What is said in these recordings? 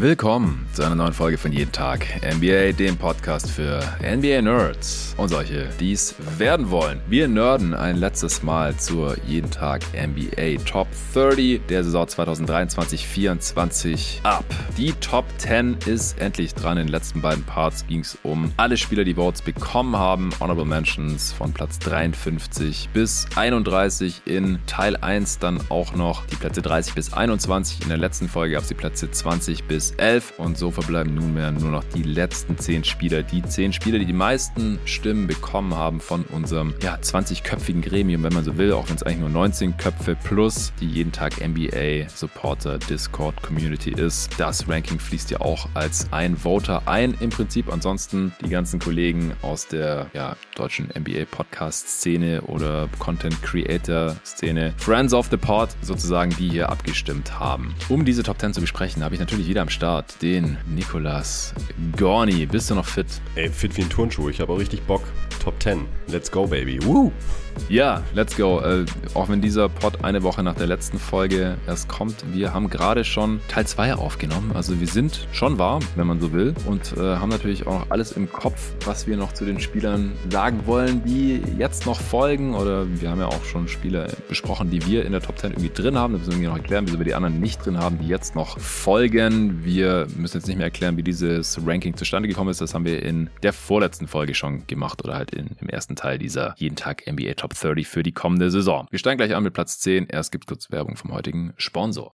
Willkommen zu einer neuen Folge von Jeden Tag NBA, dem Podcast für NBA Nerds und solche, die es werden wollen. Wir nerden ein letztes Mal zur Jeden Tag NBA Top 30 der Saison 2023-24 ab. Die Top 10 ist endlich dran. In den letzten beiden Parts ging es um alle Spieler, die Votes bekommen haben. Honorable Mentions von Platz 53 bis 31 in Teil 1 dann auch noch die Plätze 30 bis 21. In der letzten Folge gab es die Plätze 20 bis 11 und so verbleiben nunmehr nur noch die letzten 10 Spieler. Die 10 Spieler, die die meisten Stimmen bekommen haben von unserem ja, 20-köpfigen Gremium, wenn man so will, auch wenn es eigentlich nur 19 Köpfe plus die jeden Tag NBA Supporter Discord Community ist. Das Ranking fließt ja auch als ein Voter ein im Prinzip. Ansonsten die ganzen Kollegen aus der ja, deutschen NBA Podcast Szene oder Content Creator Szene, Friends of the Pod sozusagen, die hier abgestimmt haben. Um diese Top 10 zu besprechen, habe ich natürlich wieder am Start den Nikolas Gorni. Bist du noch fit? Ey, fit wie ein Turnschuh. Ich habe auch richtig Bock. Top 10. Let's go, baby. Woo! Ja, let's go. Äh, auch wenn dieser Pod eine Woche nach der letzten Folge erst kommt, wir haben gerade schon Teil 2 aufgenommen. Also wir sind schon warm, wenn man so will. Und äh, haben natürlich auch noch alles im Kopf, was wir noch zu den Spielern sagen wollen, die jetzt noch folgen. Oder wir haben ja auch schon Spieler besprochen, die wir in der Top 10 irgendwie drin haben. Da müssen wir noch erklären, wieso wir die anderen nicht drin haben, die jetzt noch folgen. Wir müssen jetzt nicht mehr erklären, wie dieses Ranking zustande gekommen ist. Das haben wir in der vorletzten Folge schon gemacht oder halt in, im ersten Teil dieser jeden Tag NBA Top Top 30 für die kommende Saison. Wir steigen gleich an mit Platz 10. Erst gibt kurz Werbung vom heutigen Sponsor.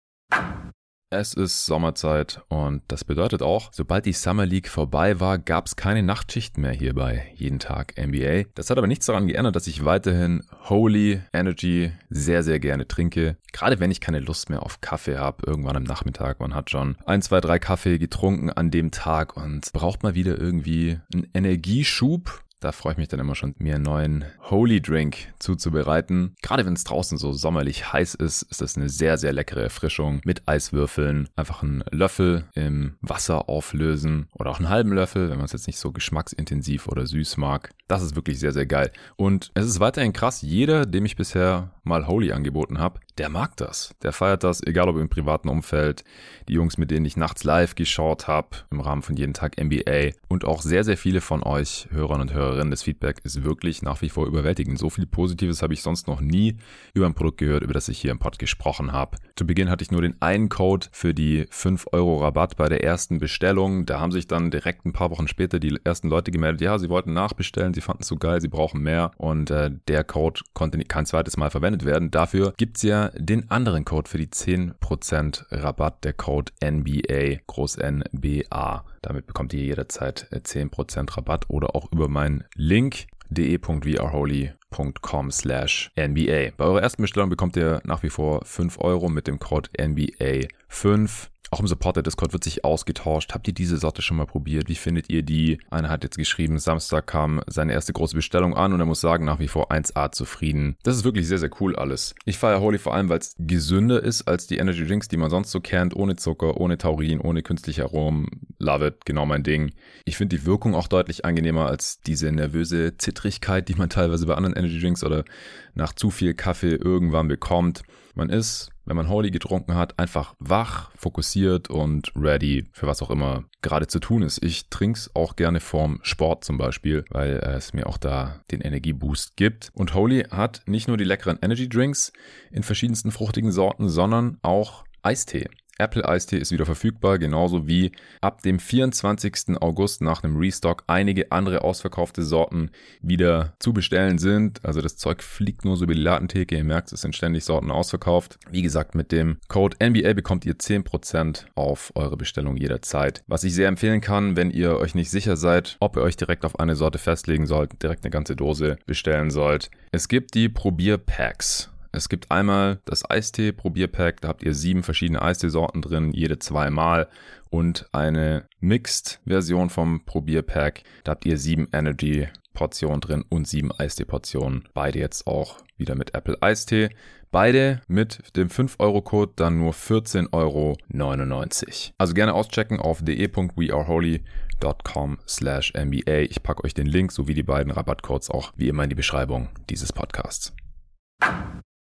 Es ist Sommerzeit und das bedeutet auch, sobald die Summer League vorbei war, gab es keine Nachtschichten mehr hier bei jeden Tag NBA. Das hat aber nichts daran geändert, dass ich weiterhin Holy Energy sehr, sehr gerne trinke. Gerade wenn ich keine Lust mehr auf Kaffee habe, irgendwann am Nachmittag. Man hat schon ein, zwei, drei Kaffee getrunken an dem Tag und braucht mal wieder irgendwie einen Energieschub da freue ich mich dann immer schon, mir einen neuen Holy Drink zuzubereiten. Gerade wenn es draußen so sommerlich heiß ist, ist das eine sehr, sehr leckere Erfrischung mit Eiswürfeln. Einfach einen Löffel im Wasser auflösen oder auch einen halben Löffel, wenn man es jetzt nicht so geschmacksintensiv oder süß mag. Das ist wirklich sehr, sehr geil. Und es ist weiterhin krass, jeder, dem ich bisher mal Holy angeboten habe, der mag das. Der feiert das, egal ob im privaten Umfeld, die Jungs, mit denen ich nachts live geschaut habe, im Rahmen von jeden Tag NBA und auch sehr, sehr viele von euch Hörern und Hörerinnen. Das Feedback ist wirklich nach wie vor überwältigend. So viel Positives habe ich sonst noch nie über ein Produkt gehört, über das ich hier im Pod gesprochen habe. Zu Beginn hatte ich nur den einen Code für die 5 Euro Rabatt bei der ersten Bestellung. Da haben sich dann direkt ein paar Wochen später die ersten Leute gemeldet, ja, sie wollten nachbestellen, sie fanden es so geil, sie brauchen mehr und äh, der Code konnte kein zweites Mal verwendet werden. Dafür gibt es ja den anderen Code für die 10% Rabatt, der Code NBA, groß NBA. Damit bekommt ihr jederzeit 10% äh, Rabatt oder auch über meinen Link de.vrholy.com slash NBA. Bei eurer ersten Bestellung bekommt ihr nach wie vor 5 Euro mit dem Code NBA5. Auch im Supporter Discord wird sich ausgetauscht. Habt ihr diese Sorte schon mal probiert? Wie findet ihr die? Einer hat jetzt geschrieben, Samstag kam seine erste große Bestellung an und er muss sagen, nach wie vor 1A zufrieden. Das ist wirklich sehr, sehr cool alles. Ich feiere Holy vor allem, weil es gesünder ist als die Energy Drinks, die man sonst so kennt. Ohne Zucker, ohne Taurin, ohne künstliche Aromen. Love it, genau mein Ding. Ich finde die Wirkung auch deutlich angenehmer als diese nervöse Zittrigkeit, die man teilweise bei anderen Energy Drinks oder nach zu viel Kaffee irgendwann bekommt. Man ist, wenn man Holy getrunken hat, einfach wach, fokussiert und ready für was auch immer gerade zu tun ist. Ich trinke es auch gerne vorm Sport zum Beispiel, weil es mir auch da den Energieboost gibt. Und Holy hat nicht nur die leckeren Energy Drinks in verschiedensten fruchtigen Sorten, sondern auch Eistee. Apple Eistee ist wieder verfügbar, genauso wie ab dem 24. August nach einem Restock einige andere ausverkaufte Sorten wieder zu bestellen sind. Also das Zeug fliegt nur so über die Ladentheke. Ihr merkt, es sind ständig Sorten ausverkauft. Wie gesagt, mit dem Code NBA bekommt ihr 10% auf eure Bestellung jederzeit. Was ich sehr empfehlen kann, wenn ihr euch nicht sicher seid, ob ihr euch direkt auf eine Sorte festlegen sollt, direkt eine ganze Dose bestellen sollt. Es gibt die Probierpacks. Es gibt einmal das Eistee-Probierpack, da habt ihr sieben verschiedene Eisteesorten drin, jede zweimal. Und eine Mixed-Version vom Probierpack, da habt ihr sieben Energy-Portionen drin und sieben Eistee-Portionen. Beide jetzt auch wieder mit Apple Eistee. Beide mit dem 5-Euro-Code dann nur 14,99 Euro. Also gerne auschecken auf de.weareholy.com slash MBA. Ich packe euch den Link sowie die beiden Rabattcodes auch wie immer in die Beschreibung dieses Podcasts.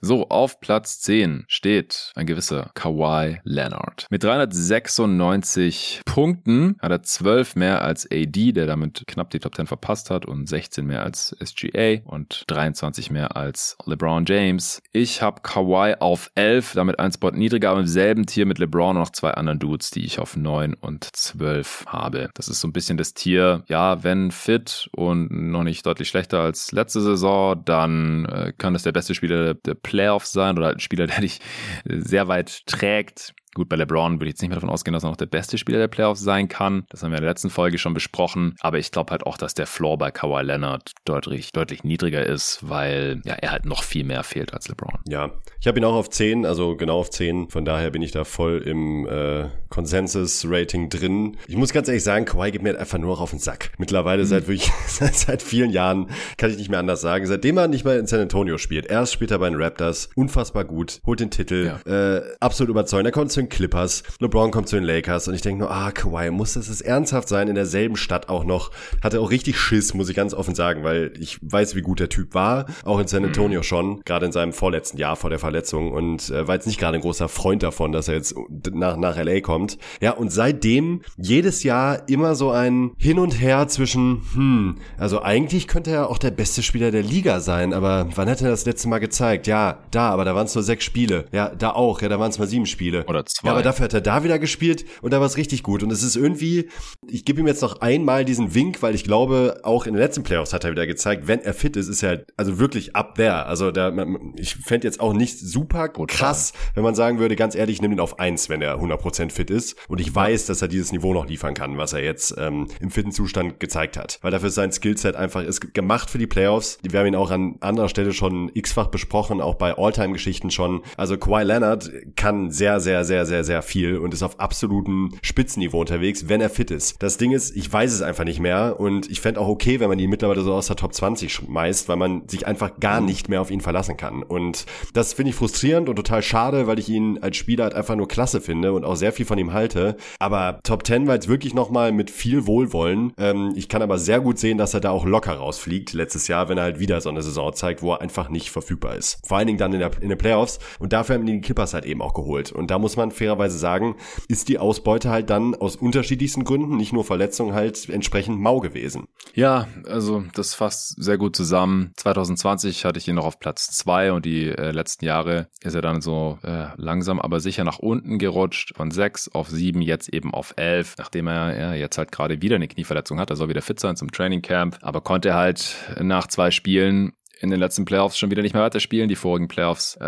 So, auf Platz 10 steht ein gewisser Kawhi Leonard. Mit 396 Punkten hat er 12 mehr als AD, der damit knapp die Top 10 verpasst hat und 16 mehr als SGA und 23 mehr als LeBron James. Ich habe Kawhi auf 11, damit ein Spot niedriger, aber im selben Tier mit LeBron und noch zwei anderen Dudes, die ich auf 9 und 12 habe. Das ist so ein bisschen das Tier, ja, wenn fit und noch nicht deutlich schlechter als letzte Saison, dann äh, kann es der beste Spieler der Playoffs sein oder halt ein Spieler, der dich sehr weit trägt. Gut, bei LeBron würde ich jetzt nicht mehr davon ausgehen, dass er noch der beste Spieler der Playoffs sein kann. Das haben wir in der letzten Folge schon besprochen. Aber ich glaube halt auch, dass der Floor bei Kawhi Leonard deutlich, deutlich niedriger ist, weil ja, er halt noch viel mehr fehlt als LeBron. Ja, ich habe ihn auch auf 10, also genau auf 10. Von daher bin ich da voll im äh, Consensus-Rating drin. Ich muss ganz ehrlich sagen, Kawhi geht mir einfach nur auf den Sack. Mittlerweile mhm. seit wirklich, seit vielen Jahren, kann ich nicht mehr anders sagen. Seitdem er nicht mehr in San Antonio spielt. Erst spielt er bei den Raptors, unfassbar gut, holt den Titel, ja. äh, absolut überzeugend. Er zu den Clippers, LeBron kommt zu den Lakers und ich denke nur, ah, Kawhi, muss das ernsthaft sein, in derselben Stadt auch noch. Hatte auch richtig Schiss, muss ich ganz offen sagen, weil ich weiß, wie gut der Typ war, auch in San Antonio mhm. schon, gerade in seinem vorletzten Jahr vor der Verletzung und äh, war jetzt nicht gerade ein großer Freund davon, dass er jetzt nach, nach LA kommt. Ja, und seitdem jedes Jahr immer so ein Hin und Her zwischen, hm, also eigentlich könnte er auch der beste Spieler der Liga sein, aber wann hat er das letzte Mal gezeigt? Ja, da, aber da waren es nur sechs Spiele. Ja, da auch, ja, da waren es mal sieben Spiele. Oder zwei. Ja, aber dafür hat er da wieder gespielt und da war es richtig gut. Und es ist irgendwie, ich gebe ihm jetzt noch einmal diesen Wink, weil ich glaube, auch in den letzten Playoffs hat er wieder gezeigt, wenn er fit ist, ist er also wirklich up there. Also da, ich fände jetzt auch nicht super krass, wenn man sagen würde, ganz ehrlich, ich nehme ihn auf eins, wenn er 100% fit ist. Und ich weiß, dass er dieses Niveau noch liefern kann, was er jetzt ähm, im fitten Zustand gezeigt hat. Weil dafür ist sein Skillset einfach ist gemacht für die Playoffs. Wir haben ihn auch an anderer Stelle schon x-fach besprochen, auch bei Alltime-Geschichten schon. Also Kawhi Leonard kann sehr, sehr, sehr, sehr, sehr viel und ist auf absolutem Spitzenniveau unterwegs, wenn er fit ist. Das Ding ist, ich weiß es einfach nicht mehr und ich fände auch okay, wenn man ihn mittlerweile so aus der Top 20 schmeißt, weil man sich einfach gar mhm. nicht mehr auf ihn verlassen kann. Und das finde ich frustrierend und total schade, weil ich ihn als Spieler halt einfach nur klasse finde und auch sehr viel von ihm halte. Aber Top 10 war jetzt wirklich nochmal mit viel Wohlwollen. Ähm, ich kann aber sehr gut sehen, dass er da auch locker rausfliegt letztes Jahr, wenn er halt wieder so eine Saison zeigt, wo er einfach nicht verfügbar ist. Vor allen Dingen dann in, der, in den Playoffs. Und dafür haben die Clippers halt eben auch geholt. Und da muss man fairerweise sagen, ist die Ausbeute halt dann aus unterschiedlichsten Gründen, nicht nur Verletzungen, halt entsprechend mau gewesen. Ja, also das fasst sehr gut zusammen. 2020 hatte ich ihn noch auf Platz zwei und die äh, letzten Jahre ist er dann so äh, langsam, aber sicher nach unten gerutscht. Von sechs auf sieben, jetzt eben auf elf, nachdem er ja, jetzt halt gerade wieder eine Knieverletzung hat. Er soll wieder fit sein zum Training Camp, aber konnte halt nach zwei Spielen in den letzten Playoffs schon wieder nicht mehr weiterspielen. Die vorigen Playoffs äh,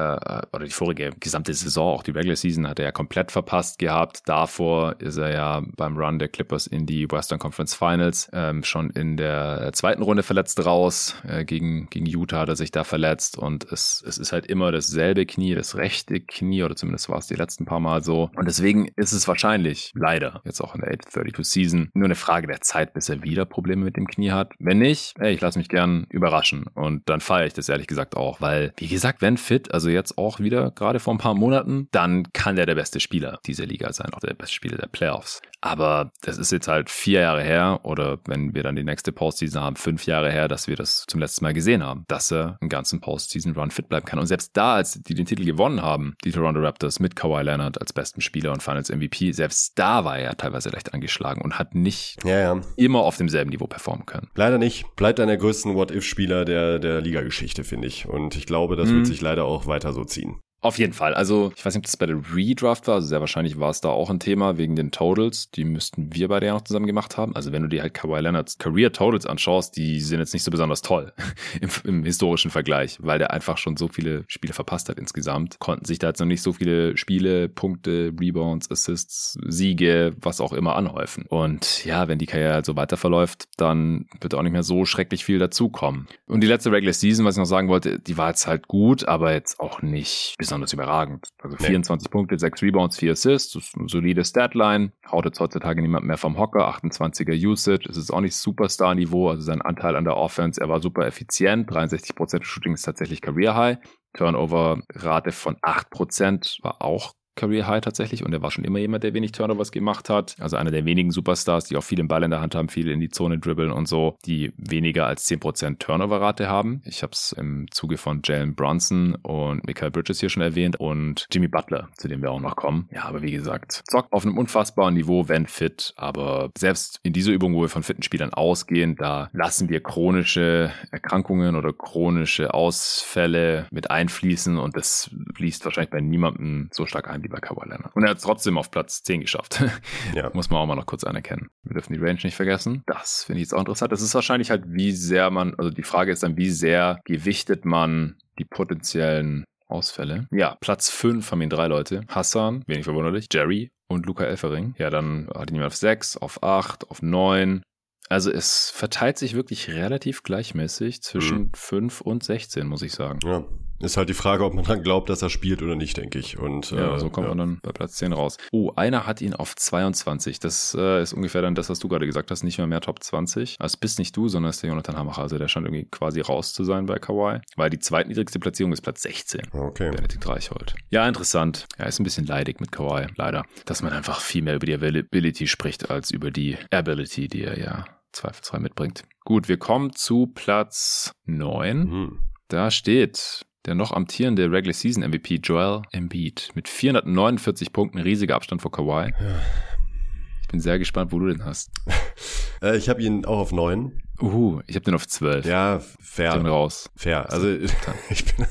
oder die vorige gesamte Saison, auch die Regular Season, hat er ja komplett verpasst gehabt. Davor ist er ja beim Run der Clippers in die Western Conference Finals ähm, schon in der zweiten Runde verletzt raus. Äh, gegen, gegen Utah hat er sich da verletzt und es, es ist halt immer dasselbe Knie, das rechte Knie oder zumindest war es die letzten paar Mal so. Und deswegen ist es wahrscheinlich leider jetzt auch in der 832 Season nur eine Frage der Zeit, bis er wieder Probleme mit dem Knie hat. Wenn nicht, ey, ich lasse mich gern überraschen und dann feiere ich das ehrlich gesagt auch, weil, wie gesagt, wenn fit, also jetzt auch wieder gerade vor ein paar Monaten, dann kann der der beste Spieler dieser Liga sein, auch der beste Spieler der Playoffs. Aber das ist jetzt halt vier Jahre her oder wenn wir dann die nächste Postseason haben, fünf Jahre her, dass wir das zum letzten Mal gesehen haben, dass er einen ganzen Postseason-Run fit bleiben kann. Und selbst da, als die den Titel gewonnen haben, die Toronto Raptors mit Kawhi Leonard als besten Spieler und Finals MVP, selbst da war er teilweise leicht angeschlagen und hat nicht ja, ja. immer auf demselben Niveau performen können. Leider nicht. Bleibt einer der größten What-If-Spieler der, der Liga-Geschichte, finde ich. Und ich glaube, das mhm. wird sich leider auch weiter so ziehen. Auf jeden Fall. Also, ich weiß nicht, ob das bei der Redraft war. Also, sehr wahrscheinlich war es da auch ein Thema wegen den Totals. Die müssten wir beide ja noch zusammen gemacht haben. Also, wenn du dir halt Kawhi Leonards Career Totals anschaust, die sind jetzt nicht so besonders toll im, im, historischen Vergleich, weil der einfach schon so viele Spiele verpasst hat insgesamt. Konnten sich da jetzt noch nicht so viele Spiele, Punkte, Rebounds, Assists, Siege, was auch immer anhäufen. Und ja, wenn die Karriere halt so weiter verläuft, dann wird auch nicht mehr so schrecklich viel dazukommen. Und die letzte Regular Season, was ich noch sagen wollte, die war jetzt halt gut, aber jetzt auch nicht besonders besonders überragend. Also 24 nee. Punkte, 6 Rebounds, 4 Assists, das ist eine solide Statline. Haut jetzt heutzutage niemand mehr vom Hocker, 28er Usage, es ist auch nicht Superstar-Niveau, also sein Anteil an der Offense, er war super effizient, 63% Shooting ist tatsächlich Career High. Turnover-Rate von 8% war auch Career High tatsächlich und er war schon immer jemand, der wenig Turnovers gemacht hat. Also einer der wenigen Superstars, die auch viel den Ball in der Hand haben, viel in die Zone dribbeln und so, die weniger als 10% Turnover-Rate haben. Ich habe es im Zuge von Jalen Bronson und Michael Bridges hier schon erwähnt und Jimmy Butler, zu dem wir auch noch kommen. Ja, aber wie gesagt, zockt auf einem unfassbaren Niveau, wenn fit, aber selbst in dieser Übung, wo wir von fitten Spielern ausgehen, da lassen wir chronische Erkrankungen oder chronische Ausfälle mit einfließen und das fließt wahrscheinlich bei niemandem so stark ein wie bei Kawhi Leonard. Und er hat es trotzdem auf Platz 10 geschafft. Ja. Muss man auch mal noch kurz anerkennen. Wir dürfen die Range nicht vergessen. Das finde ich jetzt auch interessant. Das ist wahrscheinlich halt, wie sehr man, also die Frage ist dann, wie sehr gewichtet man die potenziellen Ausfälle. Ja, Platz 5 haben ihn drei Leute. Hassan, wenig verwunderlich, Jerry und Luca Elfering. Ja, dann hat ihn auf 6, auf 8, auf 9, also es verteilt sich wirklich relativ gleichmäßig zwischen mhm. 5 und 16, muss ich sagen. Ja, ist halt die Frage, ob man dran glaubt, dass er spielt oder nicht, denke ich. Und, ja, äh, so kommt ja. man dann bei Platz 10 raus. Oh, einer hat ihn auf 22. Das äh, ist ungefähr dann das, was du gerade gesagt hast, nicht mehr mehr Top 20. Also bist nicht du, sondern ist der Jonathan Hamacher. Also der scheint irgendwie quasi raus zu sein bei Kawhi. Weil die zweitniedrigste Platzierung ist Platz 16. Okay. Benedikt Reichhold. Ja, interessant. Ja, ist ein bisschen leidig mit Kawhi, leider. Dass man einfach viel mehr über die Availability spricht, als über die Ability, die er ja zweifelsfrei mitbringt. Gut, wir kommen zu Platz 9. Mhm. Da steht der noch amtierende Regular Season MVP Joel Embiid mit 449 Punkten, riesiger Abstand vor Kawhi. Ja. Ich bin sehr gespannt, wo du den hast. Äh, ich habe ihn auch auf 9. Uhu, ich habe den auf 12. Ja, fair. Ich bin raus. Fair. Also ich bin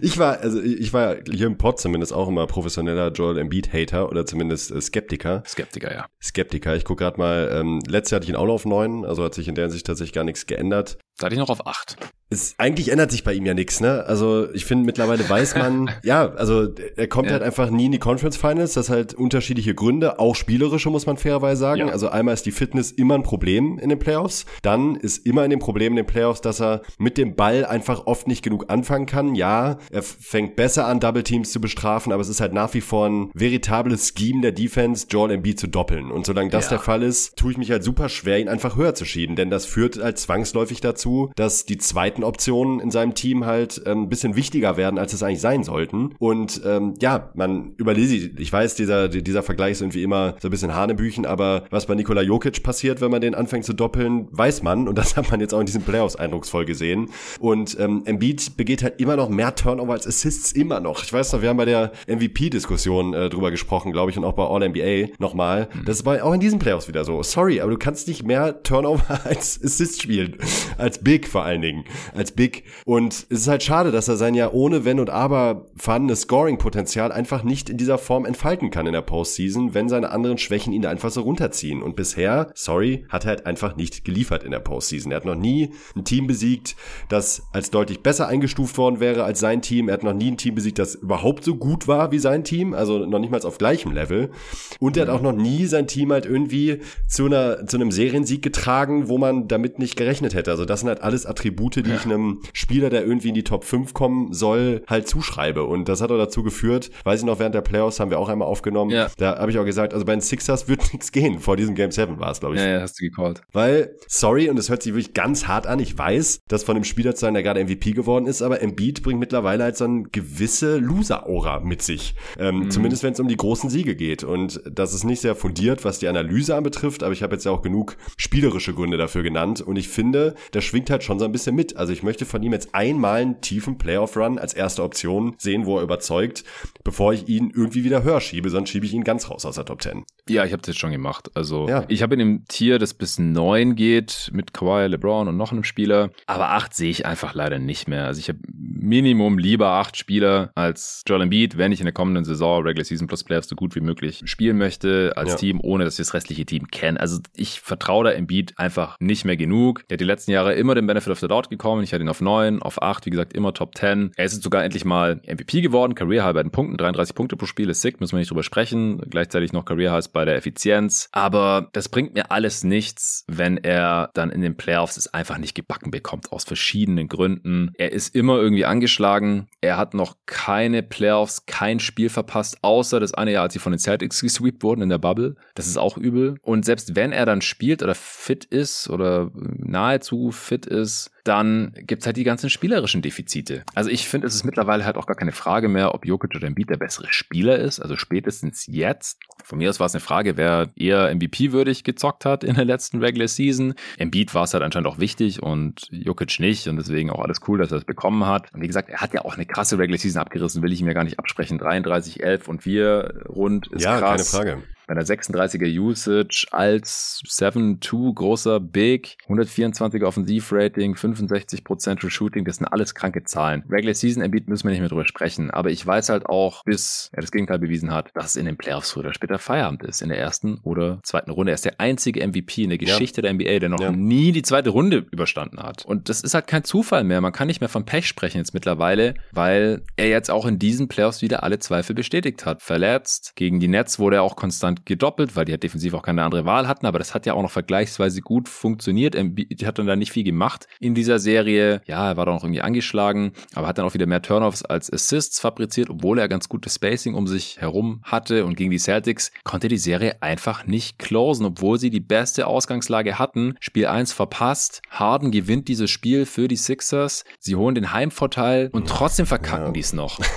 ich war also ich war hier im Pod zumindest auch immer professioneller Joel Embiid Hater oder zumindest äh, Skeptiker. Skeptiker, ja. Skeptiker. Ich guck gerade mal ähm, letztes Jahr hatte ich ihn auch noch auf 9, also hat sich in der Hinsicht tatsächlich gar nichts geändert. Da hatte ich noch auf 8. Es, eigentlich ändert sich bei ihm ja nichts, ne? Also ich finde mittlerweile weiß man, ja, also er kommt ja. halt einfach nie in die Conference Finals. Das halt unterschiedliche Gründe, auch spielerische muss man fairerweise sagen. Ja. Also einmal ist die Fitness immer ein Problem in den Playoffs. Dann ist immer in dem Problem in den Playoffs, dass er mit dem Ball einfach oft nicht genug anfangen kann. Ja, er fängt besser an, Double Teams zu bestrafen, aber es ist halt nach wie vor ein veritables Scheme der Defense, Joel Embiid zu doppeln. Und solange das ja. der Fall ist, tue ich mich halt super schwer, ihn einfach höher zu schieben, denn das führt halt zwangsläufig dazu, dass die zweiten zweiten Optionen in seinem Team halt ähm, ein bisschen wichtiger werden, als es eigentlich sein sollten. Und ähm, ja, man überlese, ich weiß, dieser, dieser Vergleich ist irgendwie immer so ein bisschen Hanebüchen, aber was bei Nikola Jokic passiert, wenn man den anfängt zu doppeln, weiß man. Und das hat man jetzt auch in diesen Playoffs eindrucksvoll gesehen. Und ähm, Embiid begeht halt immer noch mehr Turnover als Assists, immer noch. Ich weiß noch, wir haben bei der MVP-Diskussion äh, drüber gesprochen, glaube ich, und auch bei All-NBA nochmal. Mhm. Das war auch in diesen Playoffs wieder so. Sorry, aber du kannst nicht mehr Turnover als Assist spielen. Als Big vor allen Dingen als Big. Und es ist halt schade, dass er sein ja ohne Wenn und Aber vorhandenes Scoring-Potenzial einfach nicht in dieser Form entfalten kann in der Postseason, wenn seine anderen Schwächen ihn da einfach so runterziehen. Und bisher, sorry, hat er halt einfach nicht geliefert in der Postseason. Er hat noch nie ein Team besiegt, das als deutlich besser eingestuft worden wäre als sein Team. Er hat noch nie ein Team besiegt, das überhaupt so gut war wie sein Team, also noch nicht mal auf gleichem Level. Und er hat auch noch nie sein Team halt irgendwie zu einer, zu einem Seriensieg getragen, wo man damit nicht gerechnet hätte. Also das sind halt alles Attribute, die ja. Ich einem Spieler, der irgendwie in die Top 5 kommen soll, halt zuschreibe. Und das hat auch dazu geführt, weiß ich noch, während der Playoffs haben wir auch einmal aufgenommen. Ja. Da habe ich auch gesagt, also bei den Sixers wird nichts gehen. Vor diesem Game 7 war es, glaube ich. Ja, ja, hast du gecallt. Weil, sorry, und es hört sich wirklich ganz hart an. Ich weiß, dass von dem Spieler zu sein, der gerade MVP geworden ist, aber Embiid bringt mittlerweile halt so eine gewisse Loser-Aura mit sich. Ähm, mhm. Zumindest wenn es um die großen Siege geht. Und das ist nicht sehr fundiert, was die Analyse anbetrifft, aber ich habe jetzt ja auch genug spielerische Gründe dafür genannt. Und ich finde, das schwingt halt schon so ein bisschen mit. Also ich möchte von ihm jetzt einmal einen tiefen Playoff-Run als erste Option sehen, wo er überzeugt, bevor ich ihn irgendwie wieder höher schiebe, sonst schiebe ich ihn ganz raus aus der Top 10. Ja, ich habe das jetzt schon gemacht. Also ja. ich habe in dem Tier, das bis neun geht, mit Kawhi, LeBron und noch einem Spieler. Aber acht sehe ich einfach leider nicht mehr. Also ich habe Minimum lieber acht Spieler als Joel Embiid, wenn ich in der kommenden Saison Regular Season Plus Playoffs so gut wie möglich spielen möchte als ja. Team, ohne dass ich das restliche Team kenne. Also ich vertraue da Embiid einfach nicht mehr genug. Der hat die letzten Jahre immer den Benefit of the Doubt gekommen. Ich hatte ihn auf neun, auf acht, wie gesagt, immer Top 10. Er ist jetzt sogar endlich mal MVP geworden, Career High bei den Punkten, 33 Punkte pro Spiel ist sick, müssen wir nicht drüber sprechen. Gleichzeitig noch Career Highs bei der Effizienz. Aber das bringt mir alles nichts, wenn er dann in den Playoffs es einfach nicht gebacken bekommt, aus verschiedenen Gründen. Er ist immer irgendwie angeschlagen. Er hat noch keine Playoffs, kein Spiel verpasst, außer das eine Jahr, als sie von den Celtics gesweept wurden in der Bubble. Das ist auch übel. Und selbst wenn er dann spielt oder fit ist oder nahezu fit ist, dann gibt's halt die ganzen spielerischen Defizite. Also ich finde, es ist mittlerweile halt auch gar keine Frage mehr, ob Jokic oder Embiid der bessere Spieler ist. Also spätestens jetzt. Von mir aus war es eine Frage, wer eher MVP-würdig gezockt hat in der letzten Regular Season. Embiid war es halt anscheinend auch wichtig und Jokic nicht und deswegen auch alles cool, dass er es bekommen hat. Und wie gesagt, er hat ja auch eine krasse Regular Season abgerissen, will ich ja gar nicht absprechen. 33, 11 und 4 rund ist ja, krass. keine Frage bei einer 36er Usage als 7-2 großer Big, 124er Offensivrating, 65% True Shooting, das sind alles kranke Zahlen. Regular Season Embiid müssen wir nicht mehr drüber sprechen, aber ich weiß halt auch, bis er das Gegenteil bewiesen hat, dass es in den Playoffs früher oder später Feierabend ist, in der ersten oder zweiten Runde. Er ist der einzige MVP in der Geschichte ja. der NBA, der noch ja. nie die zweite Runde überstanden hat. Und das ist halt kein Zufall mehr. Man kann nicht mehr von Pech sprechen jetzt mittlerweile, weil er jetzt auch in diesen Playoffs wieder alle Zweifel bestätigt hat. Verletzt. Gegen die Nets wurde er auch konstant gedoppelt, weil die halt defensiv auch keine andere Wahl hatten, aber das hat ja auch noch vergleichsweise gut funktioniert. Die hat dann da nicht viel gemacht in dieser Serie. Ja, er war doch noch irgendwie angeschlagen, aber hat dann auch wieder mehr Turnovers als Assists fabriziert, obwohl er ganz gutes Spacing um sich herum hatte und gegen die Celtics konnte die Serie einfach nicht closen, obwohl sie die beste Ausgangslage hatten. Spiel 1 verpasst. Harden gewinnt dieses Spiel für die Sixers. Sie holen den Heimvorteil und trotzdem verkacken ja. die es noch.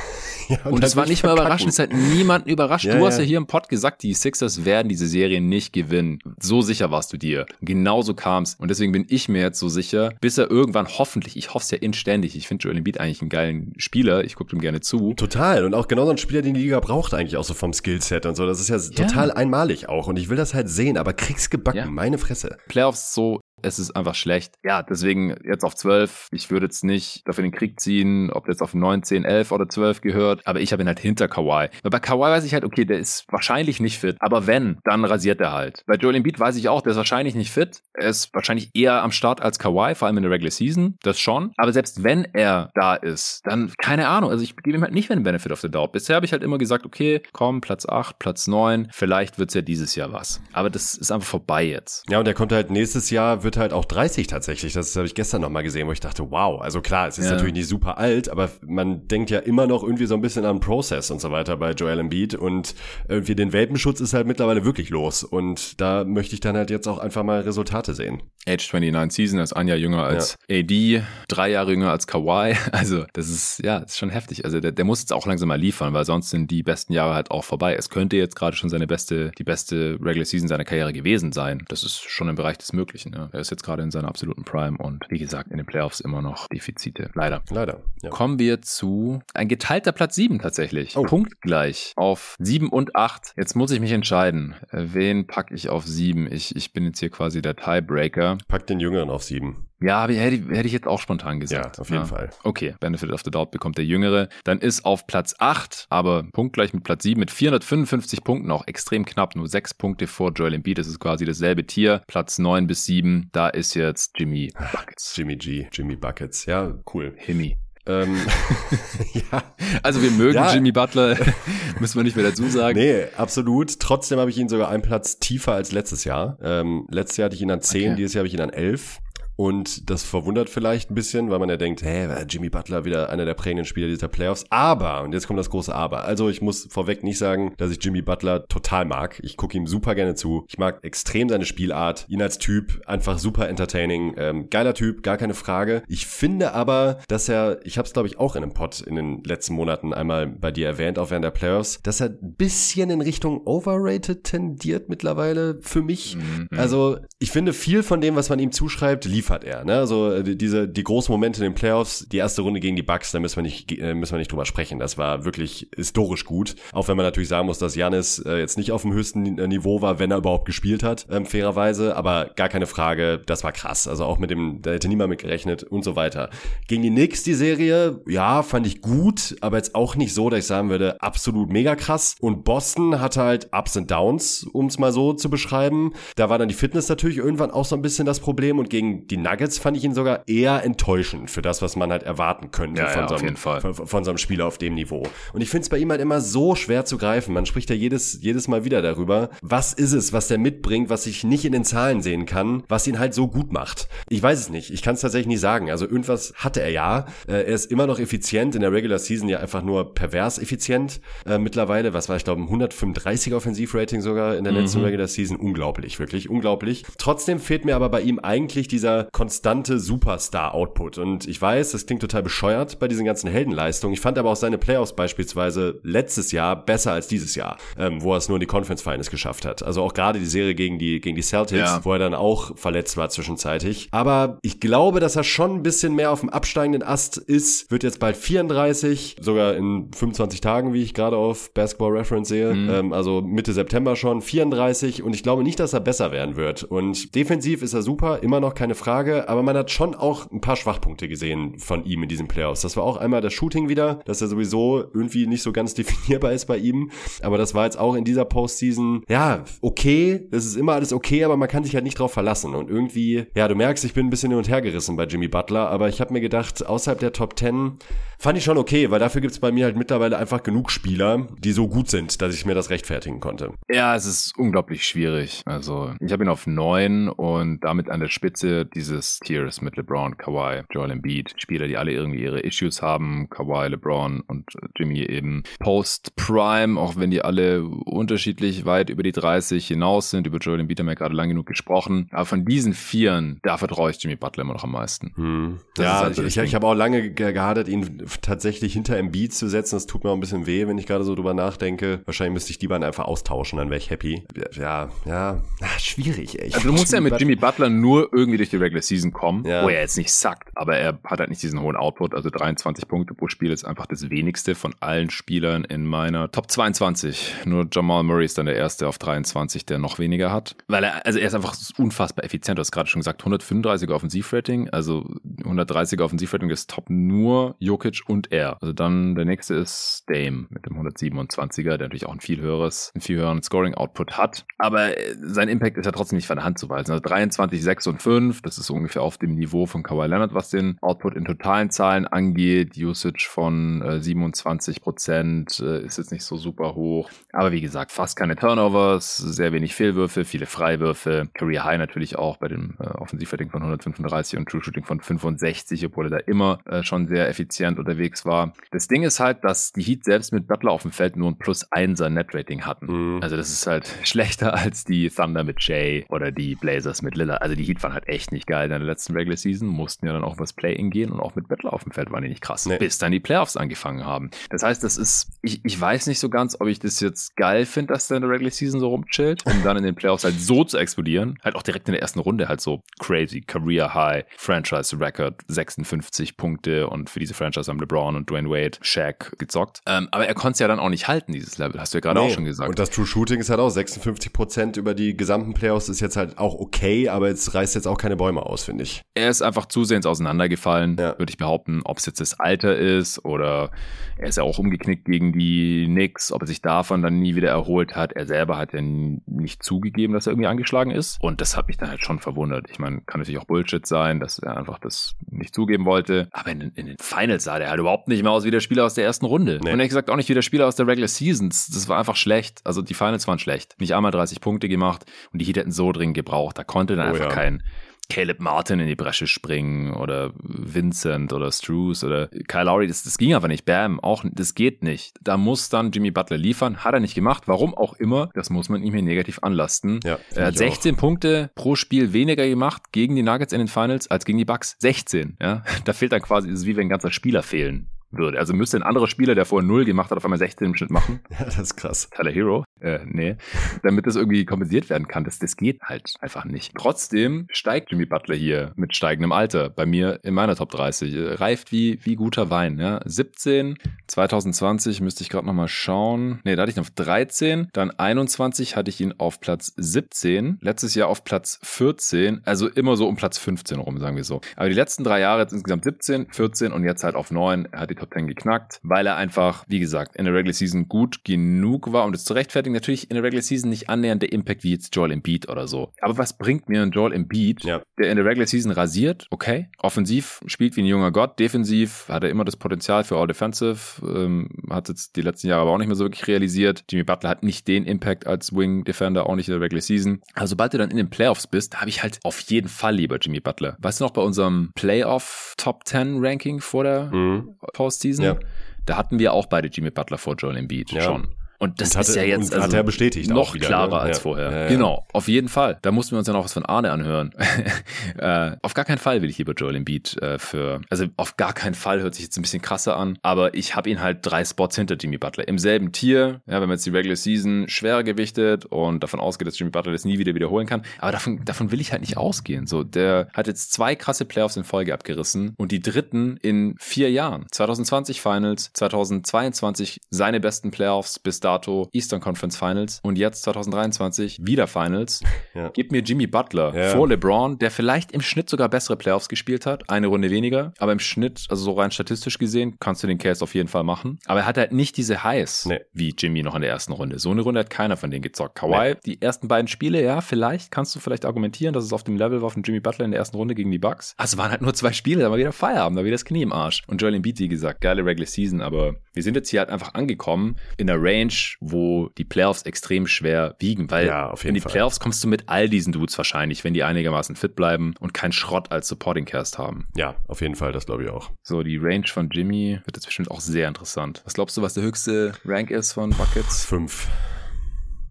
Ja, und, und das war nicht mal überraschend, es hat niemanden überrascht. Ja, du hast ja hier im Pod gesagt, die Sixers werden diese Serie nicht gewinnen. So sicher warst du dir. Genauso kam's. Und deswegen bin ich mir jetzt so sicher, bis er irgendwann hoffentlich, ich hoffe es ja inständig, ich finde Joel Embiid eigentlich einen geilen Spieler, ich gucke ihm gerne zu. Total. Und auch genau so ein Spieler, den die Liga braucht eigentlich auch so vom Skillset und so. Das ist ja, ja. total einmalig auch. Und ich will das halt sehen, aber krieg's gebacken, meine Fresse. Playoffs so es ist einfach schlecht. Ja, deswegen jetzt auf 12. Ich würde jetzt nicht dafür den Krieg ziehen, ob jetzt auf 9, 10, 11 oder 12 gehört, aber ich habe ihn halt hinter Kawhi. Weil bei Kawhi weiß ich halt, okay, der ist wahrscheinlich nicht fit, aber wenn, dann rasiert er halt. Bei Joel Embiid weiß ich auch, der ist wahrscheinlich nicht fit. Er ist wahrscheinlich eher am Start als Kawhi, vor allem in der Regular Season, das schon. Aber selbst wenn er da ist, dann keine Ahnung. Also ich gebe ihm halt nicht mehr den Benefit of the Doubt. Bisher habe ich halt immer gesagt, okay, komm, Platz 8, Platz 9, vielleicht wird's ja dieses Jahr was. Aber das ist einfach vorbei jetzt. Ja, und er kommt halt nächstes Jahr, wird halt auch 30 tatsächlich. Das habe ich gestern nochmal gesehen, wo ich dachte, wow, also klar, es ist ja. natürlich nicht super alt, aber man denkt ja immer noch irgendwie so ein bisschen an Prozess und so weiter bei Joel Embiid und irgendwie den Welpenschutz ist halt mittlerweile wirklich los und da möchte ich dann halt jetzt auch einfach mal Resultate sehen. Age 29 Season ist Anja jünger als ja. AD, drei Jahre jünger als Kawhi, also das ist, ja, ist schon heftig. Also der, der muss jetzt auch langsam mal liefern, weil sonst sind die besten Jahre halt auch vorbei. Es könnte jetzt gerade schon seine beste, die beste Regular Season seiner Karriere gewesen sein. Das ist schon im Bereich des Möglichen. Ja. Er ist jetzt gerade in seiner absoluten Prime und wie gesagt, in den Playoffs immer noch Defizite. Leider. Leider. Ja. Kommen wir zu ein geteilter Platz 7 tatsächlich. Oh. Punktgleich auf 7 und 8. Jetzt muss ich mich entscheiden. Wen packe ich auf 7? Ich, ich bin jetzt hier quasi der Tiebreaker. Pack den Jüngeren auf 7. Ja, hätte, hätte ich jetzt auch spontan gesagt. Ja, auf jeden ja. Fall. Okay, Benefit of the Doubt bekommt der Jüngere. Dann ist auf Platz 8, aber punktgleich mit Platz 7 mit 455 Punkten, auch extrem knapp, nur 6 Punkte vor Joel Embiid. Das ist quasi dasselbe Tier. Platz 9 bis 7, da ist jetzt Jimmy Buckets. Jimmy G, Jimmy Buckets. Ja, cool. Himmy. Ähm, ja. Also wir mögen ja. Jimmy Butler, müssen wir nicht mehr dazu sagen. Nee, absolut. Trotzdem habe ich ihn sogar einen Platz tiefer als letztes Jahr. Ähm, letztes Jahr hatte ich ihn an 10, okay. dieses Jahr habe ich ihn an 11. Und das verwundert vielleicht ein bisschen, weil man ja denkt, hä, Jimmy Butler wieder einer der prägenden Spieler dieser Playoffs. Aber, und jetzt kommt das große Aber. Also ich muss vorweg nicht sagen, dass ich Jimmy Butler total mag. Ich gucke ihm super gerne zu. Ich mag extrem seine Spielart. Ihn als Typ einfach super entertaining. Ähm, geiler Typ, gar keine Frage. Ich finde aber, dass er, ich habe es glaube ich auch in einem Pod in den letzten Monaten einmal bei dir erwähnt, auch während der Playoffs, dass er ein bisschen in Richtung overrated tendiert mittlerweile für mich. Mhm. Also ich finde viel von dem, was man ihm zuschreibt, lief liefert er. Ne? Also äh, diese die großen Momente in den Playoffs, die erste Runde gegen die Bucks, da müssen wir nicht äh, müssen wir nicht drüber sprechen. Das war wirklich historisch gut. Auch wenn man natürlich sagen muss, dass Janis äh, jetzt nicht auf dem höchsten Niveau war, wenn er überhaupt gespielt hat, ähm, fairerweise. Aber gar keine Frage, das war krass. Also auch mit dem, da hätte niemand mit gerechnet und so weiter. Gegen die Knicks die Serie, ja, fand ich gut, aber jetzt auch nicht so, dass ich sagen würde, absolut mega krass. Und Boston hatte halt Ups und Downs, um es mal so zu beschreiben. Da war dann die Fitness natürlich irgendwann auch so ein bisschen das Problem und gegen die die Nuggets fand ich ihn sogar eher enttäuschend für das, was man halt erwarten könnte ja, von, ja, so einem, von, von, so einem Spieler auf dem Niveau. Und ich finde es bei ihm halt immer so schwer zu greifen. Man spricht ja jedes, jedes Mal wieder darüber, was ist es, was der mitbringt, was ich nicht in den Zahlen sehen kann, was ihn halt so gut macht. Ich weiß es nicht. Ich kann es tatsächlich nicht sagen. Also irgendwas hatte er ja. Äh, er ist immer noch effizient, in der Regular Season ja einfach nur pervers effizient äh, mittlerweile. Was war, ich glaube, ein 135 Offensivrating sogar in der letzten mhm. Regular Season. Unglaublich, wirklich unglaublich. Trotzdem fehlt mir aber bei ihm eigentlich dieser dieser konstante Superstar-Output. Und ich weiß, das klingt total bescheuert bei diesen ganzen Heldenleistungen. Ich fand aber auch seine Playoffs beispielsweise letztes Jahr besser als dieses Jahr, ähm, wo er es nur in die Conference Finals geschafft hat. Also auch gerade die Serie gegen die, gegen die Celtics, ja. wo er dann auch verletzt war zwischenzeitig. Aber ich glaube, dass er schon ein bisschen mehr auf dem absteigenden Ast ist, wird jetzt bald 34, sogar in 25 Tagen, wie ich gerade auf Basketball Reference sehe. Mhm. Ähm, also Mitte September schon, 34 und ich glaube nicht, dass er besser werden wird. Und defensiv ist er super, immer noch keine Frage, aber man hat schon auch ein paar Schwachpunkte gesehen von ihm in diesen Playoffs. Das war auch einmal das Shooting wieder, dass er sowieso irgendwie nicht so ganz definierbar ist bei ihm, aber das war jetzt auch in dieser Postseason, ja, okay, das ist immer alles okay, aber man kann sich halt nicht drauf verlassen und irgendwie, ja, du merkst, ich bin ein bisschen hin und her gerissen bei Jimmy Butler, aber ich habe mir gedacht, außerhalb der Top 10 fand ich schon okay, weil dafür gibt's bei mir halt mittlerweile einfach genug Spieler, die so gut sind, dass ich mir das rechtfertigen konnte. Ja, es ist unglaublich schwierig. Also ich habe ihn auf neun und damit an der Spitze dieses Tiers mit LeBron, Kawhi, Joel Embiid, Spieler, die alle irgendwie ihre Issues haben, Kawhi, LeBron und Jimmy eben Post-Prime, auch wenn die alle unterschiedlich weit über die 30 hinaus sind. Über Joel Embiid haben wir gerade lang genug gesprochen. Aber von diesen Vieren, da vertraue ich Jimmy Butler immer noch am meisten. Hm. Ja, halt ich, ich habe auch lange gehadert, ihn tatsächlich hinter Embiid zu setzen. Das tut mir auch ein bisschen weh, wenn ich gerade so drüber nachdenke. Wahrscheinlich müsste ich die beiden einfach austauschen, dann wäre ich happy. Ja, ja, ja schwierig, ey. Also du musst ja mit Jimmy Butler nur irgendwie durch die Regular Season kommen, ja. wo er jetzt nicht sackt, aber er hat halt nicht diesen hohen Output. Also 23 Punkte pro Spiel ist einfach das wenigste von allen Spielern in meiner Top 22. Nur Jamal Murray ist dann der erste auf 23, der noch weniger hat. Weil er, also er ist einfach unfassbar effizient. Du hast gerade schon gesagt, 135er Offensivrating, also 130er Offensivrating ist top nur Jokic und er. Also dann der nächste ist Dame mit dem 127er, der natürlich auch ein viel höheres, einen viel höheren Scoring-Output hat. Aber äh, sein Impact ist ja trotzdem nicht von der Hand zu weisen. Also 23, 6 und 5, das ist ungefähr auf dem Niveau von Kawhi Leonard, was den Output in totalen Zahlen angeht. Usage von äh, 27 Prozent äh, ist jetzt nicht so super hoch. Aber wie gesagt, fast keine Turnovers, sehr wenig Fehlwürfe, viele Freiwürfe. Career High natürlich auch bei dem äh, Offensivrating von 135 und True Shooting von 65, obwohl er da immer äh, schon sehr effizient unterwegs war. Das Ding ist halt, dass die Heat selbst mit Butler auf dem Feld nur ein plus 1er Net-Rating hatten. Mhm. Also das ist halt schlechter als die Thunder mit Jay oder die Blazers mit Lillard. Also die Heat waren halt echt nicht geil in der letzten Regular Season, mussten ja dann auch was Play-In gehen und auch mit Butler auf dem Feld waren die nicht krass, nee. bis dann die Playoffs angefangen haben. Das heißt, das ist, ich, ich weiß nicht so ganz, ob ich das jetzt geil finde, dass der in der Regular Season so rumchillt, um dann in den Playoffs halt so zu explodieren. Halt auch direkt in der ersten Runde halt so crazy, Career High, Franchise Record, 56 Punkte und für diese Franchise haben LeBron und Dwayne Wade, Shaq gezockt. Ähm, aber er konnte es ja dann auch nicht halten, dieses Level, hast du ja gerade nee. auch schon gesagt. Und das True Shooting ist halt auch 56 Prozent über die gesamten Playoffs ist jetzt halt auch okay, aber jetzt reißt jetzt auch keine Bäume aus, finde ich. Er ist einfach zusehends auseinandergefallen, ja. würde ich behaupten, ob es jetzt das Alter ist oder er ist ja auch umgeknickt gegen die Knicks, ob er sich davon dann nie wieder erholt hat. Er selber hat ja nicht zugegeben, dass er irgendwie angeschlagen ist und das hat mich dann halt schon verwundert. Ich meine, kann natürlich auch Bullshit sein, dass er einfach das nicht zugeben wollte, aber in, in den Finals sah der halt überhaupt nicht mehr aus wie der Spieler aus der ersten Runde. Nee. Und ehrlich gesagt auch nicht wie der Spieler aus der Regular Seasons. Das war einfach schlecht. Also die Finals waren schlecht. Nicht einmal 30 Punkte gemacht und die Heat hätten so dringend gebraucht. Da konnte dann oh, einfach ja. kein Caleb Martin in die Bresche springen oder Vincent oder Struce oder Kyle Lowry, das, das ging aber nicht. Bam, auch, das geht nicht. Da muss dann Jimmy Butler liefern. Hat er nicht gemacht. Warum auch immer. Das muss man ihm hier negativ anlasten. Ja, er hat 16 auch. Punkte pro Spiel weniger gemacht gegen die Nuggets in den Finals als gegen die Bucks. 16, ja. Da fehlt dann quasi, ist wie wenn ganzer Spieler fehlen würde. Also müsste ein anderer Spieler, der vorher 0 gemacht hat, auf einmal 16 im Schnitt machen. Ja, das ist krass. Tyler Hero. Äh, nee. Damit das irgendwie kompensiert werden kann. Das, das geht halt einfach nicht. Trotzdem steigt Jimmy Butler hier mit steigendem Alter. Bei mir in meiner Top 30. Äh, reift wie, wie guter Wein. Ja. 17, 2020 müsste ich gerade nochmal schauen. Nee, da hatte ich noch 13. Dann 21 hatte ich ihn auf Platz 17. Letztes Jahr auf Platz 14. Also immer so um Platz 15 rum, sagen wir so. Aber die letzten drei Jahre jetzt insgesamt 17, 14 und jetzt halt auf 9. Er hat die Top 10 geknackt, weil er einfach, wie gesagt, in der Regular Season gut genug war, um das zu rechtfertigen. Natürlich in der Regular Season nicht annähernd der Impact wie jetzt Joel Embiid oder so. Aber was bringt mir ein Joel Embiid, ja. der in der Regular Season rasiert? Okay. Offensiv spielt wie ein junger Gott. Defensiv hat er immer das Potenzial für All Defensive. Ähm, hat jetzt die letzten Jahre aber auch nicht mehr so wirklich realisiert. Jimmy Butler hat nicht den Impact als Wing Defender, auch nicht in der Regular Season. Also sobald du dann in den Playoffs bist, habe ich halt auf jeden Fall lieber Jimmy Butler. Weißt du noch bei unserem Playoff Top 10 Ranking vor der mhm. Postseason. Ja. Da hatten wir auch beide Jimmy Butler vor Joel Embiid ja. schon. Und das Und hatte- ist ja jetzt und hat also er bestätigt noch wieder, klarer ne? als Ja. vorher. Ja, ja. Genau, auf jeden Fall. Da mussten wir uns ja noch was von Arne anhören. äh, auf gar keinen Fall will ich lieber Joel Embiid äh, für, also auf gar keinen Fall hört sich jetzt ein bisschen krasser an, aber ich habe ihn halt drei Spots hinter Jimmy Butler. Im selben Tier, ja, wenn man jetzt die Regular Season schwerer gewichtet und davon ausgeht, dass Jimmy Butler das nie wieder wiederholen kann. Aber davon, davon will ich halt nicht ausgehen. So, der hat jetzt zwei krasse Playoffs in Folge abgerissen und die dritten in vier Jahren. 2020 Finals, 2022 seine besten Playoffs bis dato Eastern Conference Finals und jetzt 2023 wieder Finals. Ja. Gib mir Jimmy Butler Ja. vor LeBron, der vielleicht im Schnitt sogar bessere Playoffs gespielt hat, eine Runde weniger, aber im Schnitt, also so rein statistisch gesehen, kannst du den Case auf jeden Fall machen. Aber er hat halt nicht diese Highs Nee. wie Jimmy noch in der ersten Runde. So eine Runde hat keiner von denen gezockt. Kawhi, die ersten beiden Spiele, ja, vielleicht kannst du vielleicht argumentieren, dass es auf dem Level war von Jimmy Butler in der ersten Runde gegen die Bucks. Also waren halt nur zwei Spiele, da war wieder Feierabend, da war wieder das Knie im Arsch. Und Joel Embiid, wie gesagt, geile Regular Season, aber wir sind jetzt hier halt einfach angekommen in einer Range, wo die Playoffs extrem schwer wiegen, weil Ja, in die Fall. Playoffs kommst du mit all diesen Dudes wahrscheinlich, wenn die einigermaßen fit bleiben und keinen Schrott als Supporting Cast haben. Ja, auf jeden Fall, das glaube ich auch. So, die Range von Jimmy wird jetzt bestimmt auch sehr interessant. Was glaubst du, was der höchste Rank ist von Buckets? Fünf.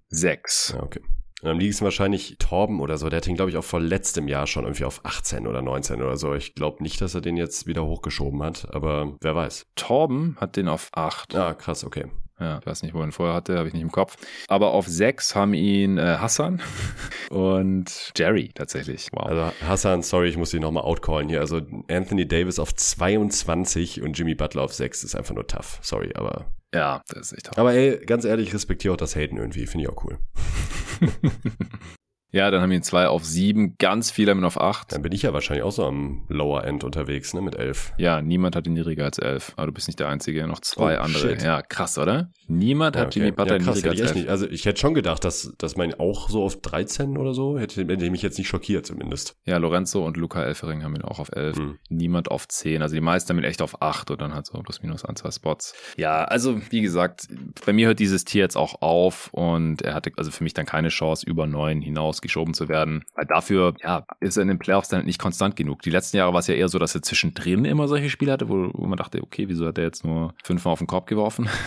Sechs. Ja, okay. Und am liebsten wahrscheinlich Torben oder so. Der hat ihn, glaube ich, auch vor letztem Jahr schon irgendwie auf 18 oder 19 oder so. Ich glaube nicht, dass er den jetzt wieder hochgeschoben hat, aber wer weiß. Torben hat den auf acht. Ah, krass, okay. Ja, ich weiß nicht, wo er ihn vorher hatte, habe ich nicht im Kopf. Aber auf sechs haben ihn äh, Hassan und Jerry tatsächlich. Wow. Also Hassan, sorry, ich muss dich nochmal outcallen hier. Also Anthony Davis auf 22 und Jimmy Butler auf 6 ist einfach nur tough. Sorry, aber. ja, das ist echt toll. Aber ey, ganz ehrlich, ich respektiere auch das Haten irgendwie. Finde ich auch cool. Ja, dann haben wir ihn zwei auf sieben, ganz viele haben ihn auf acht. Dann bin ich ja wahrscheinlich auch so am Lower End unterwegs, ne, mit 11. Ja, niemand hat ihn niedriger als elf. Aber du bist nicht der Einzige, noch zwei Oh, andere. shit. Ja, krass, oder? Niemand Ja, hat Jimmy Butler ja, krass, niedriger als ich elf. nicht. Also ich hätte schon gedacht, dass, dass man auch so auf 13 oder so, hätte, hätte mich jetzt nicht schockiert zumindest. Ja, Lorenzo und Luca Elfering haben ihn auch auf 11. Hm. Niemand auf 10. Also die meisten haben ihn echt auf 8 und dann halt so plus minus ein, zwei Spots. Ja, also wie gesagt, bei mir hört dieses Tier jetzt auch auf und er hatte also für mich dann keine Chance, über 9 hinaus geschoben zu werden. Weil dafür, ja, ist er in den Playoffs dann nicht konstant genug. Die letzten Jahre war es ja eher so, dass er zwischendrin immer solche Spiele hatte, wo, wo man dachte, okay, wieso hat er jetzt nur fünfmal auf den Korb geworfen?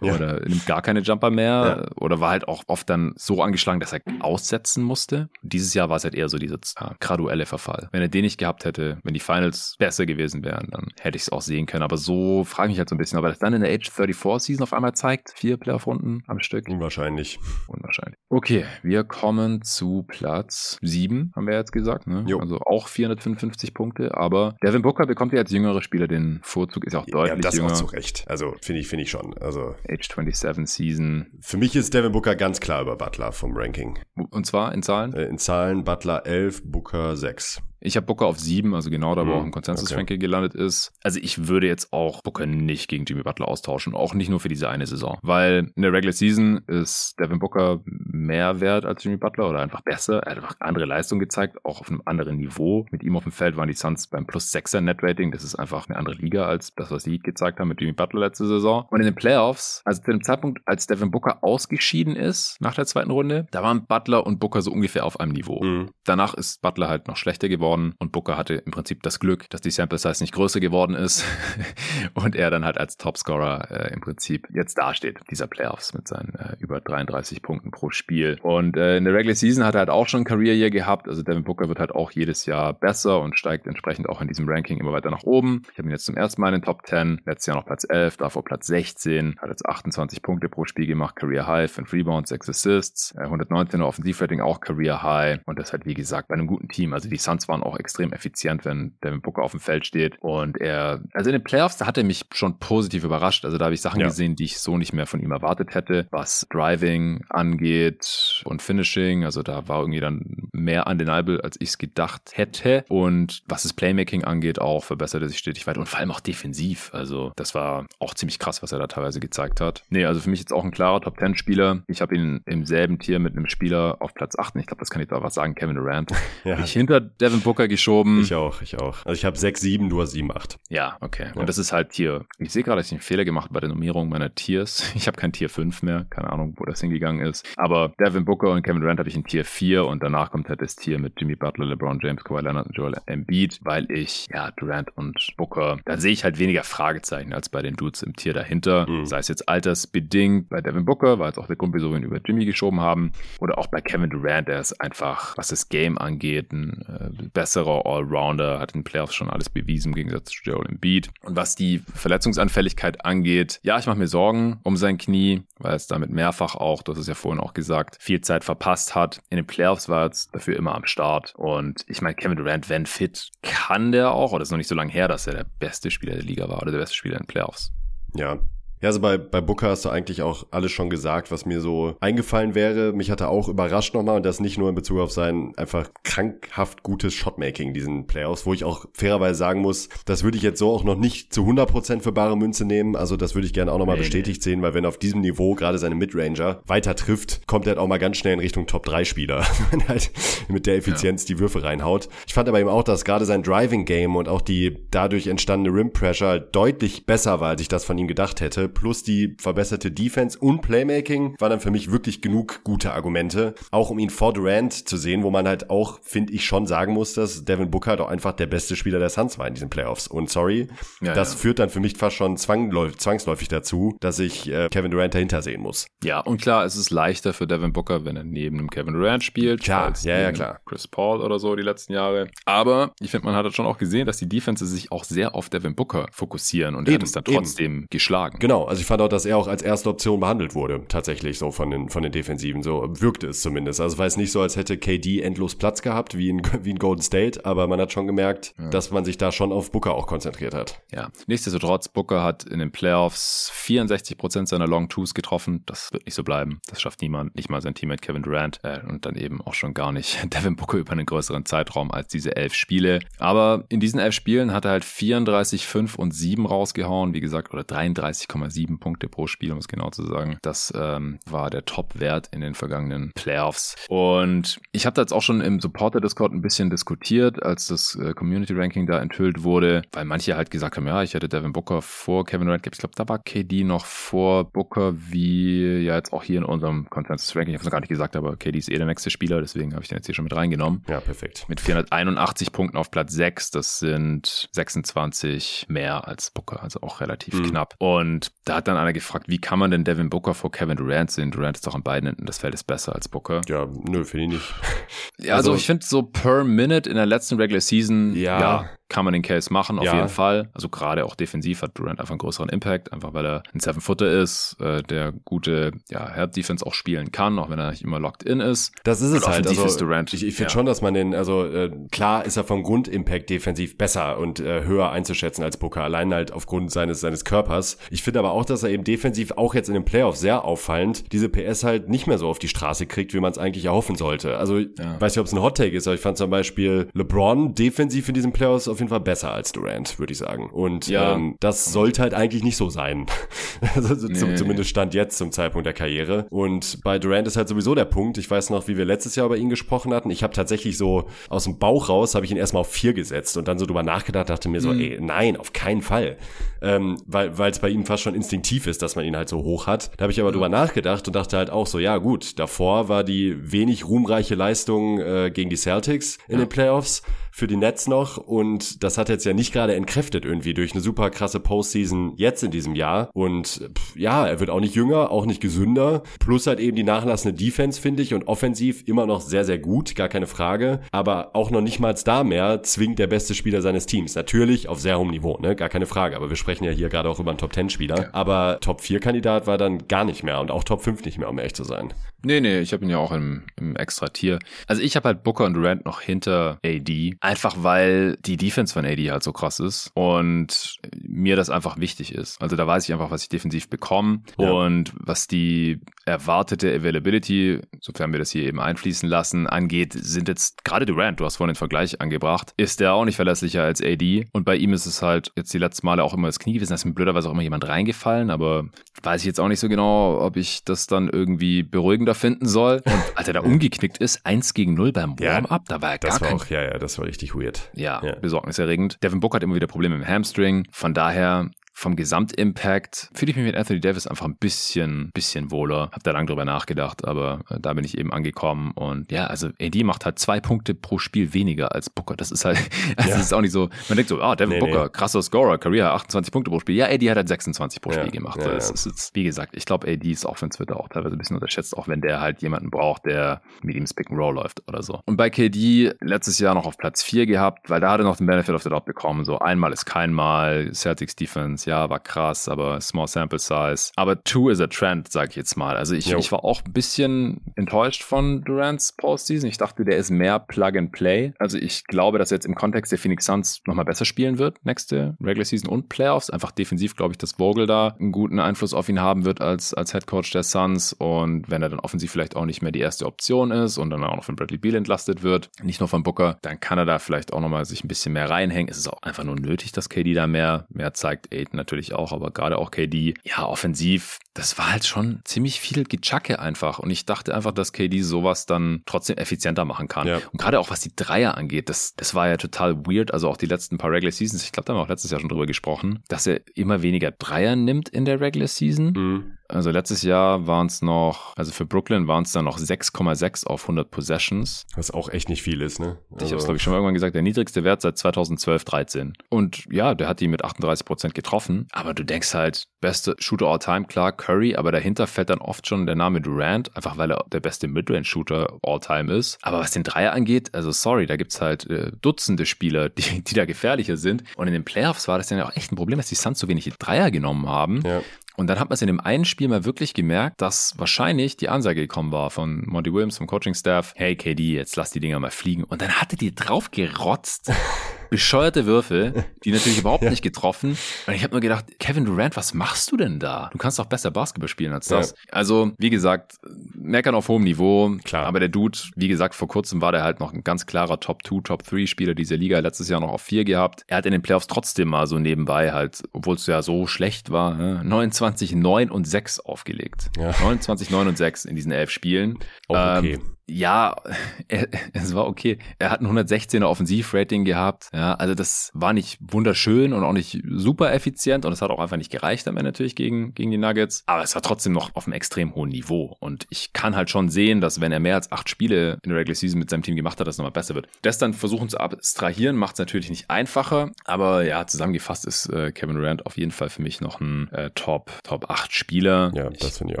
Ja. Oder nimmt gar keine Jumper mehr? Oder war halt auch oft dann so angeschlagen, dass er aussetzen musste. Dieses Jahr war es halt eher so dieser ja, graduelle Verfall. Wenn er den nicht gehabt hätte, wenn die Finals besser gewesen wären, dann hätte ich es auch sehen können. Aber so frage ich mich halt so ein bisschen, ob er das dann in der Age 34 Season auf einmal zeigt. Vier Playoff-Runden am Stück. Unwahrscheinlich. Unwahrscheinlich. Okay, wir kommen zu Platz 7, haben wir jetzt gesagt. Ne? Jo. Also auch 455 Punkte. Aber Devin Booker bekommt ja als jüngerer Spieler den Vorzug, ist ja auch Ja, deutlich das jünger. auch zu Recht. Also finde ich, finde ich schon. Also Age 27 Season. für mich ist Devin Booker ganz klar über Butler vom Ranking. Und zwar in Zahlen? Äh, In Zahlen Butler 11, Booker 6. Ich habe Booker auf sieben, also genau da, wo Hm, auch ein Konsensus-Ranking gelandet ist. Also ich würde jetzt auch Booker nicht gegen Jimmy Butler austauschen, auch nicht nur für diese eine Saison. Weil in der Regular Season ist Devin Booker mehr wert als Jimmy Butler oder einfach besser. Er hat einfach andere Leistung gezeigt, auch auf einem anderen Niveau. Mit ihm auf dem Feld waren die Suns beim plus 6er Net-Rating. Das ist einfach eine andere Liga als das, was die Heat gezeigt haben mit Jimmy Butler letzte Saison. Und in den Playoffs, also zu dem Zeitpunkt, als Devin Booker ausgeschieden ist nach der zweiten Runde, da waren Butler und Booker so ungefähr auf einem Niveau. Mhm. Danach ist Butler halt noch schlechter geworden und Booker hatte im Prinzip das Glück, dass die Sample Size nicht größer geworden ist und er dann halt als Topscorer äh, im Prinzip jetzt dasteht, dieser Playoffs mit seinen äh, über 33 Punkten pro Spiel. Und äh, in der Regular Season hat er halt auch schon ein Career Year gehabt, also Devin Booker wird halt auch jedes Jahr besser und steigt entsprechend auch in diesem Ranking immer weiter nach oben. Ich habe ihn jetzt zum ersten Mal in den Top 10, letztes Jahr noch Platz 11, davor Platz 16, hat jetzt 28 Punkte pro Spiel gemacht, Career High, 5 Rebounds, 6 Assists, äh, 119er Offensivrating auch Career High und das halt wie gesagt bei einem guten Team. Also die Suns waren auch extrem effizient, wenn Devin Booker auf dem Feld steht und er, also in den Playoffs, da hat er mich schon positiv überrascht. Also da habe ich Sachen Ja. gesehen, die ich so nicht mehr von ihm erwartet hätte, was Driving angeht und Finishing. Also da war irgendwie dann mehr undeniable, als ich es gedacht hätte. Und was das Playmaking angeht, auch verbesserte sich stetig weiter und vor allem auch defensiv. Also das war auch ziemlich krass, was er da teilweise gezeigt hat. Nee, also für mich jetzt auch ein klarer Top 10 Spieler. Ich habe ihn im selben Tier mit einem Spieler auf Platz 8. Und ich glaube, das kann ich da was sagen, Kevin Durant. Ja. Ich hinter Devin Booker geschoben. Ich auch, ich auch. Also ich habe 6, 7, du hast 7, 8. Ja, okay. Ja. Und das ist halt Tier. Ich sehe gerade, dass ich einen Fehler gemacht bei der Nummerierung meiner Tiers. Ich habe kein Tier 5 mehr. Keine Ahnung, wo das hingegangen ist. Aber Devin Booker und Kevin Durant habe ich in Tier 4 und danach kommt halt das Tier mit Jimmy Butler, LeBron James, Kawhi Leonard und Joel Embiid, weil ich, ja, Durant und Booker, da sehe ich halt weniger Fragezeichen als bei den Dudes im Tier dahinter. Mhm. Sei es jetzt altersbedingt bei Devin Booker, weil es auch der Grund, wieso wir ihn über Jimmy geschoben haben. Oder auch bei Kevin Durant, der ist einfach, was das Game angeht, ein äh, besserer Allrounder, hat in den Playoffs schon alles bewiesen im Gegensatz zu Joel Embiid. Und was die Verletzungsanfälligkeit angeht, ja, ich mache mir Sorgen um sein Knie, weil es damit mehrfach auch, du hast es ja vorhin auch gesagt, viel Zeit verpasst hat. In den Playoffs war es dafür immer am Start. Und ich meine, Kevin Durant, wenn fit, kann der auch, oder ist noch nicht so lange her, dass er der beste Spieler der Liga war oder der beste Spieler in den Playoffs. Ja, ja, also bei, bei Booker hast du eigentlich auch alles schon gesagt, was mir so eingefallen wäre. Mich hat er auch überrascht nochmal und das nicht nur in Bezug auf sein einfach krankhaft gutes Shotmaking in diesen Playoffs, wo ich auch fairerweise sagen muss, das würde ich jetzt so auch noch nicht zu 100% für bare Münze nehmen. Also das würde ich gerne auch nochmal nee, bestätigt nee. sehen, weil wenn auf diesem Niveau gerade seine Midranger weiter trifft, kommt er halt auch mal ganz schnell in Richtung Top-3-Spieler, wenn er halt mit der Effizienz ja. die Würfe reinhaut. Ich fand aber eben auch, dass gerade sein Driving-Game und auch die dadurch entstandene Rim-Pressure deutlich besser war, als ich das von ihm gedacht hätte plus die verbesserte Defense und Playmaking waren dann für mich wirklich genug gute Argumente, auch um ihn vor Durant zu sehen, wo man halt auch, finde ich, schon sagen muss, dass Devin Booker doch einfach der beste Spieler der Suns war in diesen Playoffs. Und sorry, ja, das ja. führt dann für mich fast schon zwangsläufig dazu, dass ich äh, Kevin Durant dahinter sehen muss. Ja, und klar, es ist leichter für Devin Booker, wenn er neben dem Kevin Durant spielt. Klar, ja, ja, klar. Chris Paul oder so die letzten Jahre. Aber ich finde, man hat schon auch gesehen, dass die Defenses sich auch sehr auf Devin Booker fokussieren und eben, er hat es dann trotzdem eben. geschlagen. Genau, also ich fand auch, dass er auch als erste Option behandelt wurde, tatsächlich so von den, von den Defensiven. So wirkte es zumindest. Also es war jetzt nicht so, als hätte KD endlos Platz gehabt, wie in, wie in Golden State, aber man hat schon gemerkt, ja. dass man sich da schon auf Booker auch konzentriert hat. Ja, nichtsdestotrotz, Booker hat in den Playoffs 64 Prozent seiner Long Twos getroffen. Das wird nicht so bleiben. Das schafft niemand, nicht mal sein Teammate Kevin Durant äh, und dann eben auch schon gar nicht Devin Booker über einen größeren Zeitraum als diese elf Spiele. Aber in diesen elf Spielen hat er halt 34, 5 und 7 rausgehauen, wie gesagt, oder 33,7 Punkte Punkte pro Spiel, um es genau zu sagen. Das ähm, war der Top-Wert in den vergangenen Playoffs. Und ich habe da jetzt auch schon im Supporter-Discord ein bisschen diskutiert, als das äh, Community-Ranking da enthüllt wurde, weil manche halt gesagt haben, ja, ich hätte Devin Booker vor Kevin Durant. Ich glaube, da war KD noch vor Booker, wie ja jetzt auch hier in unserem Consensus-Ranking. Ich habe es noch gar nicht gesagt, aber KD ist eh der nächste Spieler, deswegen habe ich den jetzt hier schon mit reingenommen. Ja, perfekt. Mit 481 Punkten auf Platz 6, das sind 26 mehr als Booker, also auch relativ mhm. knapp. Und da hat dann einer gefragt, wie kann man denn Devin Booker vor Kevin Durant sehen? Durant ist doch an beiden Enden des Feldes besser als Booker. Ja, nö, finde ich nicht. ja, also, also ich finde so per Minute in der letzten Regular Season, ja, ja kann man den Case machen, auf ja. jeden Fall. Also gerade auch defensiv hat Durant einfach einen größeren Impact, einfach weil er ein Seven-Footer ist, äh, der gute ja, Help-Defense auch spielen kann, auch wenn er nicht immer locked in ist. Das ist es halt. Also, ist Durant, ich ich finde ja. schon, dass man den, also äh, klar ist er vom Grund-Impact defensiv besser und äh, höher einzuschätzen als Booker, allein halt aufgrund seines, seines Körpers. Ich finde aber auch, dass er eben defensiv auch jetzt in den Playoffs sehr auffallend diese PS halt nicht mehr so auf die Straße kriegt, wie man es eigentlich erhoffen sollte. Also, ja. weiß nicht, ob es ein Hot-Take ist, aber ich fand zum Beispiel LeBron defensiv in diesen Playoffs auf jeden Fall besser als Durant, würde ich sagen. Und ja. ähm, das sollte halt eigentlich nicht so sein. also, nee. zum, zumindest stand jetzt zum Zeitpunkt der Karriere. Und bei Durant ist halt sowieso der Punkt. Ich weiß noch, wie wir letztes Jahr über ihn gesprochen hatten. Ich habe tatsächlich so aus dem Bauch raus, habe ich ihn erstmal auf vier gesetzt und dann so drüber nachgedacht, dachte mir so, mhm. ey, nein, auf keinen Fall. Ähm, weil es bei ihm fast schon instinktiv ist, dass man ihn halt so hoch hat. Da habe ich aber mhm. drüber nachgedacht und dachte halt auch so, ja gut, davor war die wenig ruhmreiche Leistung äh, gegen die Celtics in ja. den Playoffs für die Nets noch. Und das hat jetzt ja nicht gerade entkräftet irgendwie durch eine super krasse Postseason jetzt in diesem Jahr. Und pff, ja, er wird auch nicht jünger, auch nicht gesünder, plus halt eben die nachlassende Defense finde ich und offensiv immer noch sehr, sehr gut, gar keine Frage, aber auch noch nicht mal da mehr zwingt der beste Spieler seines Teams. Natürlich auf sehr hohem Niveau, ne, gar keine Frage, aber wir sprechen ja hier gerade auch über einen Top-10-Spieler, ja. aber Top-4-Kandidat war dann gar nicht mehr und auch Top 5 nicht mehr, um ehrlich zu sein. Nee, nee, ich habe ihn ja auch im, im extra Tier. Also ich habe halt Booker und Durant noch hinter AD, einfach weil die Defense von AD halt so krass ist und mir das einfach wichtig ist. Also da weiß ich einfach, was ich defensiv bekomme ja. und was die erwartete Availability, sofern wir das hier eben einfließen lassen, angeht, sind jetzt gerade Durant, du hast vorhin den Vergleich angebracht, ist der auch nicht verlässlicher als AD. Und bei ihm ist es halt jetzt die letzten Male auch immer das Knie gewesen, da ist mir blöderweise auch immer jemand reingefallen, aber weiß ich jetzt auch nicht so genau, ob ich das dann irgendwie beruhigender finden soll. Und als er da umgeknickt ist, 1 gegen 0 beim Warm-Up, da war er Das gar war kein auch, ja, ja, das war richtig weird. ja, Ja. besorgniserregend. Devin Booker hat immer wieder Probleme im Hamstring. Von daher vom Gesamtimpact fühle ich mich mit Anthony Davis einfach ein bisschen, bisschen wohler. Hab da lange drüber nachgedacht, aber äh, da bin ich eben angekommen. Und ja, also AD macht halt zwei Punkte pro Spiel weniger als Booker. Das ist halt, also Ja. das ist auch nicht so, man denkt so, ah, Devin Nee, Booker, nee. krasser Scorer, Career 28 Punkte pro Spiel. Ja, AD hat halt 26 pro Ja, Spiel gemacht. ja, das ist jetzt, wie gesagt, ich glaube, AD ist Offense wird auch teilweise ein bisschen unterschätzt, auch wenn der halt jemanden braucht, der mit ihm Pick and Roll läuft oder so. Und bei KD letztes Jahr noch auf Platz 4 gehabt, weil da hat er noch den Benefit of the Doubt bekommen. So einmal ist kein Mal. Celtics Defense, ja, war krass, aber small sample size. Aber two is a trend, sag ich jetzt mal. Also ich, Jo. ich war auch ein bisschen enttäuscht von Durants Postseason. Ich dachte, der ist mehr Plug and Play. Also ich glaube, dass er jetzt im Kontext der Phoenix Suns nochmal besser spielen wird, nächste Regular Season und Playoffs. Einfach defensiv glaube ich, dass Vogel da einen guten Einfluss auf ihn haben wird als, als Head Coach der Suns. Und wenn er dann offensiv vielleicht auch nicht mehr die erste Option ist und dann auch noch von Bradley Beal entlastet wird, nicht nur von Booker, dann kann er da vielleicht auch nochmal sich ein bisschen mehr reinhängen. Es ist auch einfach nur nötig, dass KD da mehr, mehr zeigt. Aiden natürlich auch, aber gerade auch KD, ja, offensiv, das war halt schon ziemlich viel Gechacke einfach. Und ich dachte einfach, dass KD sowas dann trotzdem effizienter machen kann. Ja. Und gerade auch was die Dreier angeht, das, das war ja total weird. Also auch die letzten paar Regular Seasons, ich glaube, da haben wir auch letztes Jahr schon drüber gesprochen, dass er immer weniger Dreier nimmt in der Regular Season. Mhm. Also letztes Jahr waren es noch, also für Brooklyn waren es dann noch 6,6 auf 100 Possessions. Was auch echt nicht viel ist, ne? Ich habe es, glaube ich, schon mal irgendwann gesagt, der niedrigste Wert seit 2012, 13. Und ja, der hat die mit 38 Prozent getroffen. Aber du denkst halt, beste Shooter all time, klar, Curry, aber dahinter fällt dann oft schon der Name Durant, einfach weil er der beste Midrange-Shooter all time ist. Aber was den Dreier angeht, also sorry, da gibt's halt äh, Dutzende Spieler, die, die da gefährlicher sind. Und in den Playoffs war das dann ja auch echt ein Problem, dass die Suns so wenig Dreier genommen haben. Ja. Und dann hat man es in dem einen Spiel mal wirklich gemerkt, dass wahrscheinlich die Ansage gekommen war von Monty Williams, vom Coaching-Staff, hey KD, jetzt lass die Dinger mal fliegen. Und dann hatte die drauf gerotzt. Bescheuerte Würfel, die natürlich überhaupt Ja. nicht getroffen. Und ich habe nur gedacht, Kevin Durant, was machst du denn da? Du kannst doch besser Basketball spielen als das. Also, wie gesagt, meckern auf hohem Niveau. Klar. Aber der Dude, wie gesagt, vor kurzem war der halt noch ein ganz klarer Top-2, Top-3-Spieler dieser Liga. Letztes Jahr noch auf 4 gehabt. Er hat in den Playoffs trotzdem mal so nebenbei halt, obwohl es ja so schlecht war, ne, 29, 9 und 6 aufgelegt. Ja. 29, 9 und 6 in diesen elf Spielen. Auch okay. Ähm, ja, er, es war okay. Er hat ein 116er Offensivrating gehabt. Ja, also das war nicht wunderschön und auch nicht super effizient und es hat auch einfach nicht gereicht am Ende natürlich gegen, gegen die Nuggets. Aber es war trotzdem noch auf einem extrem hohen Niveau. Und ich kann halt schon sehen, dass wenn er mehr als acht Spiele in der Regular Season mit seinem Team gemacht hat, dass es nochmal besser wird. Das dann versuchen zu abstrahieren, macht es natürlich nicht einfacher. Aber ja, zusammengefasst ist äh, Kevin Durant auf jeden Fall für mich noch ein äh, Top, Top 8 Spieler. Ja, ich das finde ich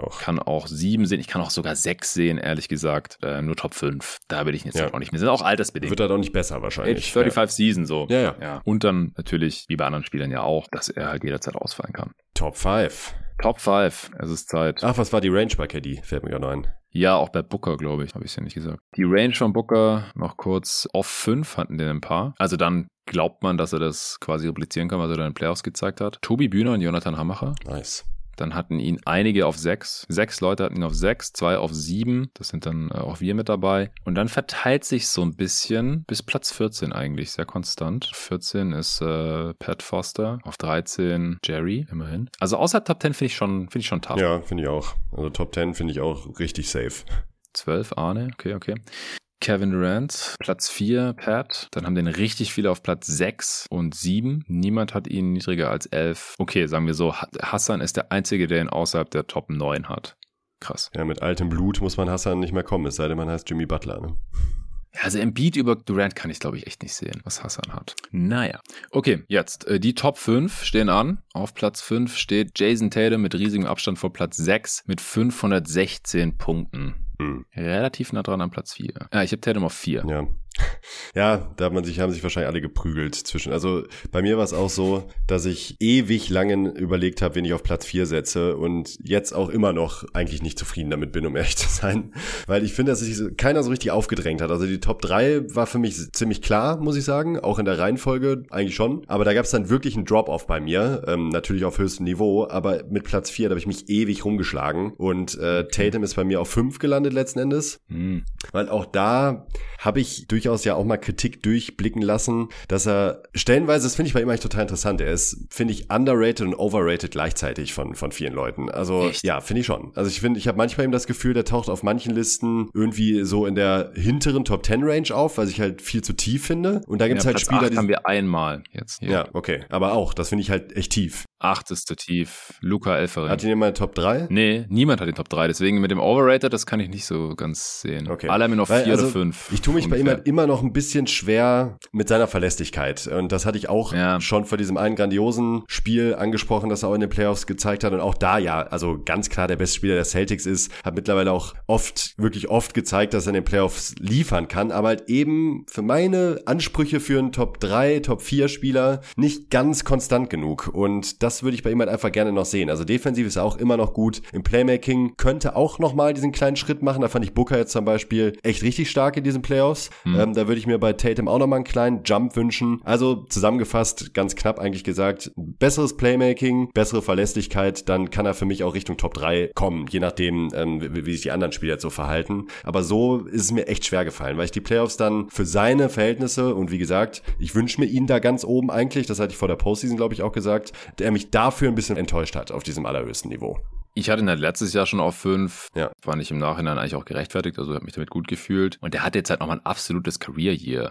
auch. kann auch sieben sehen, ich kann auch sogar sechs sehen, ehrlich gesagt. Äh, nur Top 5. Da bin ich jetzt Ja. halt auch nicht mehr. Sind auch altersbedingt. Wird halt auch nicht besser Age wahrscheinlich. 35 Season so. Ja, ja. ja. Und dann natürlich, wie bei anderen Spielern ja auch, dass er halt jederzeit ausfallen kann. Top 5. Top 5. Es ist Zeit. Ach, was war die Range bei KD? Fällt mir gerade ein. Ja, auch bei Booker, glaube ich, habe ich ja nicht gesagt. Die Range von Booker noch kurz auf 5 hatten den ein paar. Also dann glaubt man, dass er das quasi replizieren kann, was er da in den Playoffs gezeigt hat. Tobi Bühner und Jonathan Hammacher. Nice. Dann hatten ihn einige auf sechs. Sechs Leute hatten ihn auf sechs, zwei auf sieben. Das sind dann äh, auch wir mit dabei. Und dann verteilt sich so ein bisschen bis Platz 14 eigentlich, sehr konstant. 14 ist äh, Pat Foster, auf 13 Jerry, immerhin. Also außerhalb Top 10 finde ich schon, finde ich schon tough. Ja, finde ich auch. Also Top 10 finde ich auch richtig safe. 12 Arne, okay, okay. Kevin Durant, Platz 4, Pat. Dann haben den richtig viele auf Platz 6 und 7. Niemand hat ihn niedriger als 11. Okay, sagen wir so, Hassan ist der Einzige, der ihn außerhalb der Top 9 hat. Krass. Ja, mit altem Blut muss man Hassan nicht mehr kommen, es sei denn, man heißt Jimmy Butler. Ne? Also Embiid über Durant kann ich, glaube ich, echt nicht sehen, was Hassan hat. Naja. Okay, jetzt. Äh, die Top 5 stehen an. Auf Platz 5 steht Jason Tatum mit riesigem Abstand vor Platz 6 mit 516 Punkten. Hm. Relativ nah dran an Platz 4. Ja, ich habe Tatum auf 4. Ja. Ja, da hat man sich, haben sich wahrscheinlich alle geprügelt zwischen. Also bei mir war es auch so, dass ich ewig lange überlegt habe, wen ich auf Platz 4 setze und jetzt auch immer noch eigentlich nicht zufrieden damit bin, um ehrlich zu sein. Weil ich finde, dass sich keiner so richtig aufgedrängt hat. Also die Top 3 war für mich ziemlich klar, muss ich sagen. Auch in der Reihenfolge eigentlich schon. Aber da gab es dann wirklich einen Drop-Off bei mir. Ähm, natürlich auf höchstem Niveau, aber mit Platz 4 da habe ich mich ewig rumgeschlagen. Und äh, Tatum ist bei mir auf 5 gelandet letzten Endes. Mhm. Weil auch da habe ich durchaus ja auch mal Kritik durchblicken lassen, dass er stellenweise, das finde ich bei ihm eigentlich total interessant, er ist, finde ich, underrated und overrated gleichzeitig von, von vielen Leuten. Also Echt? ja, finde ich schon. Also ich finde, ich habe manchmal eben das Gefühl, der taucht auf manchen Listen irgendwie so in der hinteren Top 10 Range auf, weil ich halt viel zu tief finde. Und da gibt es ja, halt Platz Spieler, die haben wir einmal jetzt. Hier. Ja, okay. Aber auch, das finde ich halt echt tief. Achteste tief. Luca Elferin. Hat ihn jemand Top 3? Nee, niemand hat den Top 3. Deswegen mit dem Overrated, das kann ich nicht so ganz sehen. Okay. Alle haben ihn noch 4 also, oder 5. Ich tue mich ungefähr. bei ihm halt immer noch ein bisschen schwer mit seiner Verlässlichkeit. Und das hatte ich auch ja. schon vor diesem einen grandiosen Spiel angesprochen, das er auch in den Playoffs gezeigt hat. Und auch da ja, also ganz klar der beste Spieler der Celtics ist, hat mittlerweile auch oft, wirklich oft gezeigt, dass er in den Playoffs liefern kann. Aber halt eben für meine Ansprüche für einen Top 3, Top 4 Spieler nicht ganz konstant genug. Und das das würde ich bei ihm halt einfach gerne noch sehen. Also defensiv ist er auch immer noch gut. Im Playmaking könnte auch noch mal diesen kleinen Schritt machen. Da fand ich Booker jetzt zum Beispiel echt richtig stark in diesen Playoffs. Mhm. Ähm, da würde ich mir bei Tatum auch noch mal einen kleinen Jump wünschen. Also zusammengefasst, ganz knapp eigentlich gesagt, besseres Playmaking, bessere Verlässlichkeit, dann kann er für mich auch Richtung Top 3 kommen, je nachdem, ähm, wie, wie sich die anderen Spieler jetzt so verhalten. Aber so ist es mir echt schwer gefallen, weil ich die Playoffs dann für seine Verhältnisse und wie gesagt, ich wünsche mir ihn da ganz oben eigentlich, das hatte ich vor der Postseason, glaube ich, auch gesagt, der mich mich dafür ein bisschen enttäuscht hat auf diesem allerhöchsten Niveau. Ich hatte ihn halt letztes Jahr schon auf fünf. Ja. Fand ich im Nachhinein eigentlich auch gerechtfertigt. Also habe mich damit gut gefühlt. Und der hat jetzt halt nochmal ein absolutes Career-Year.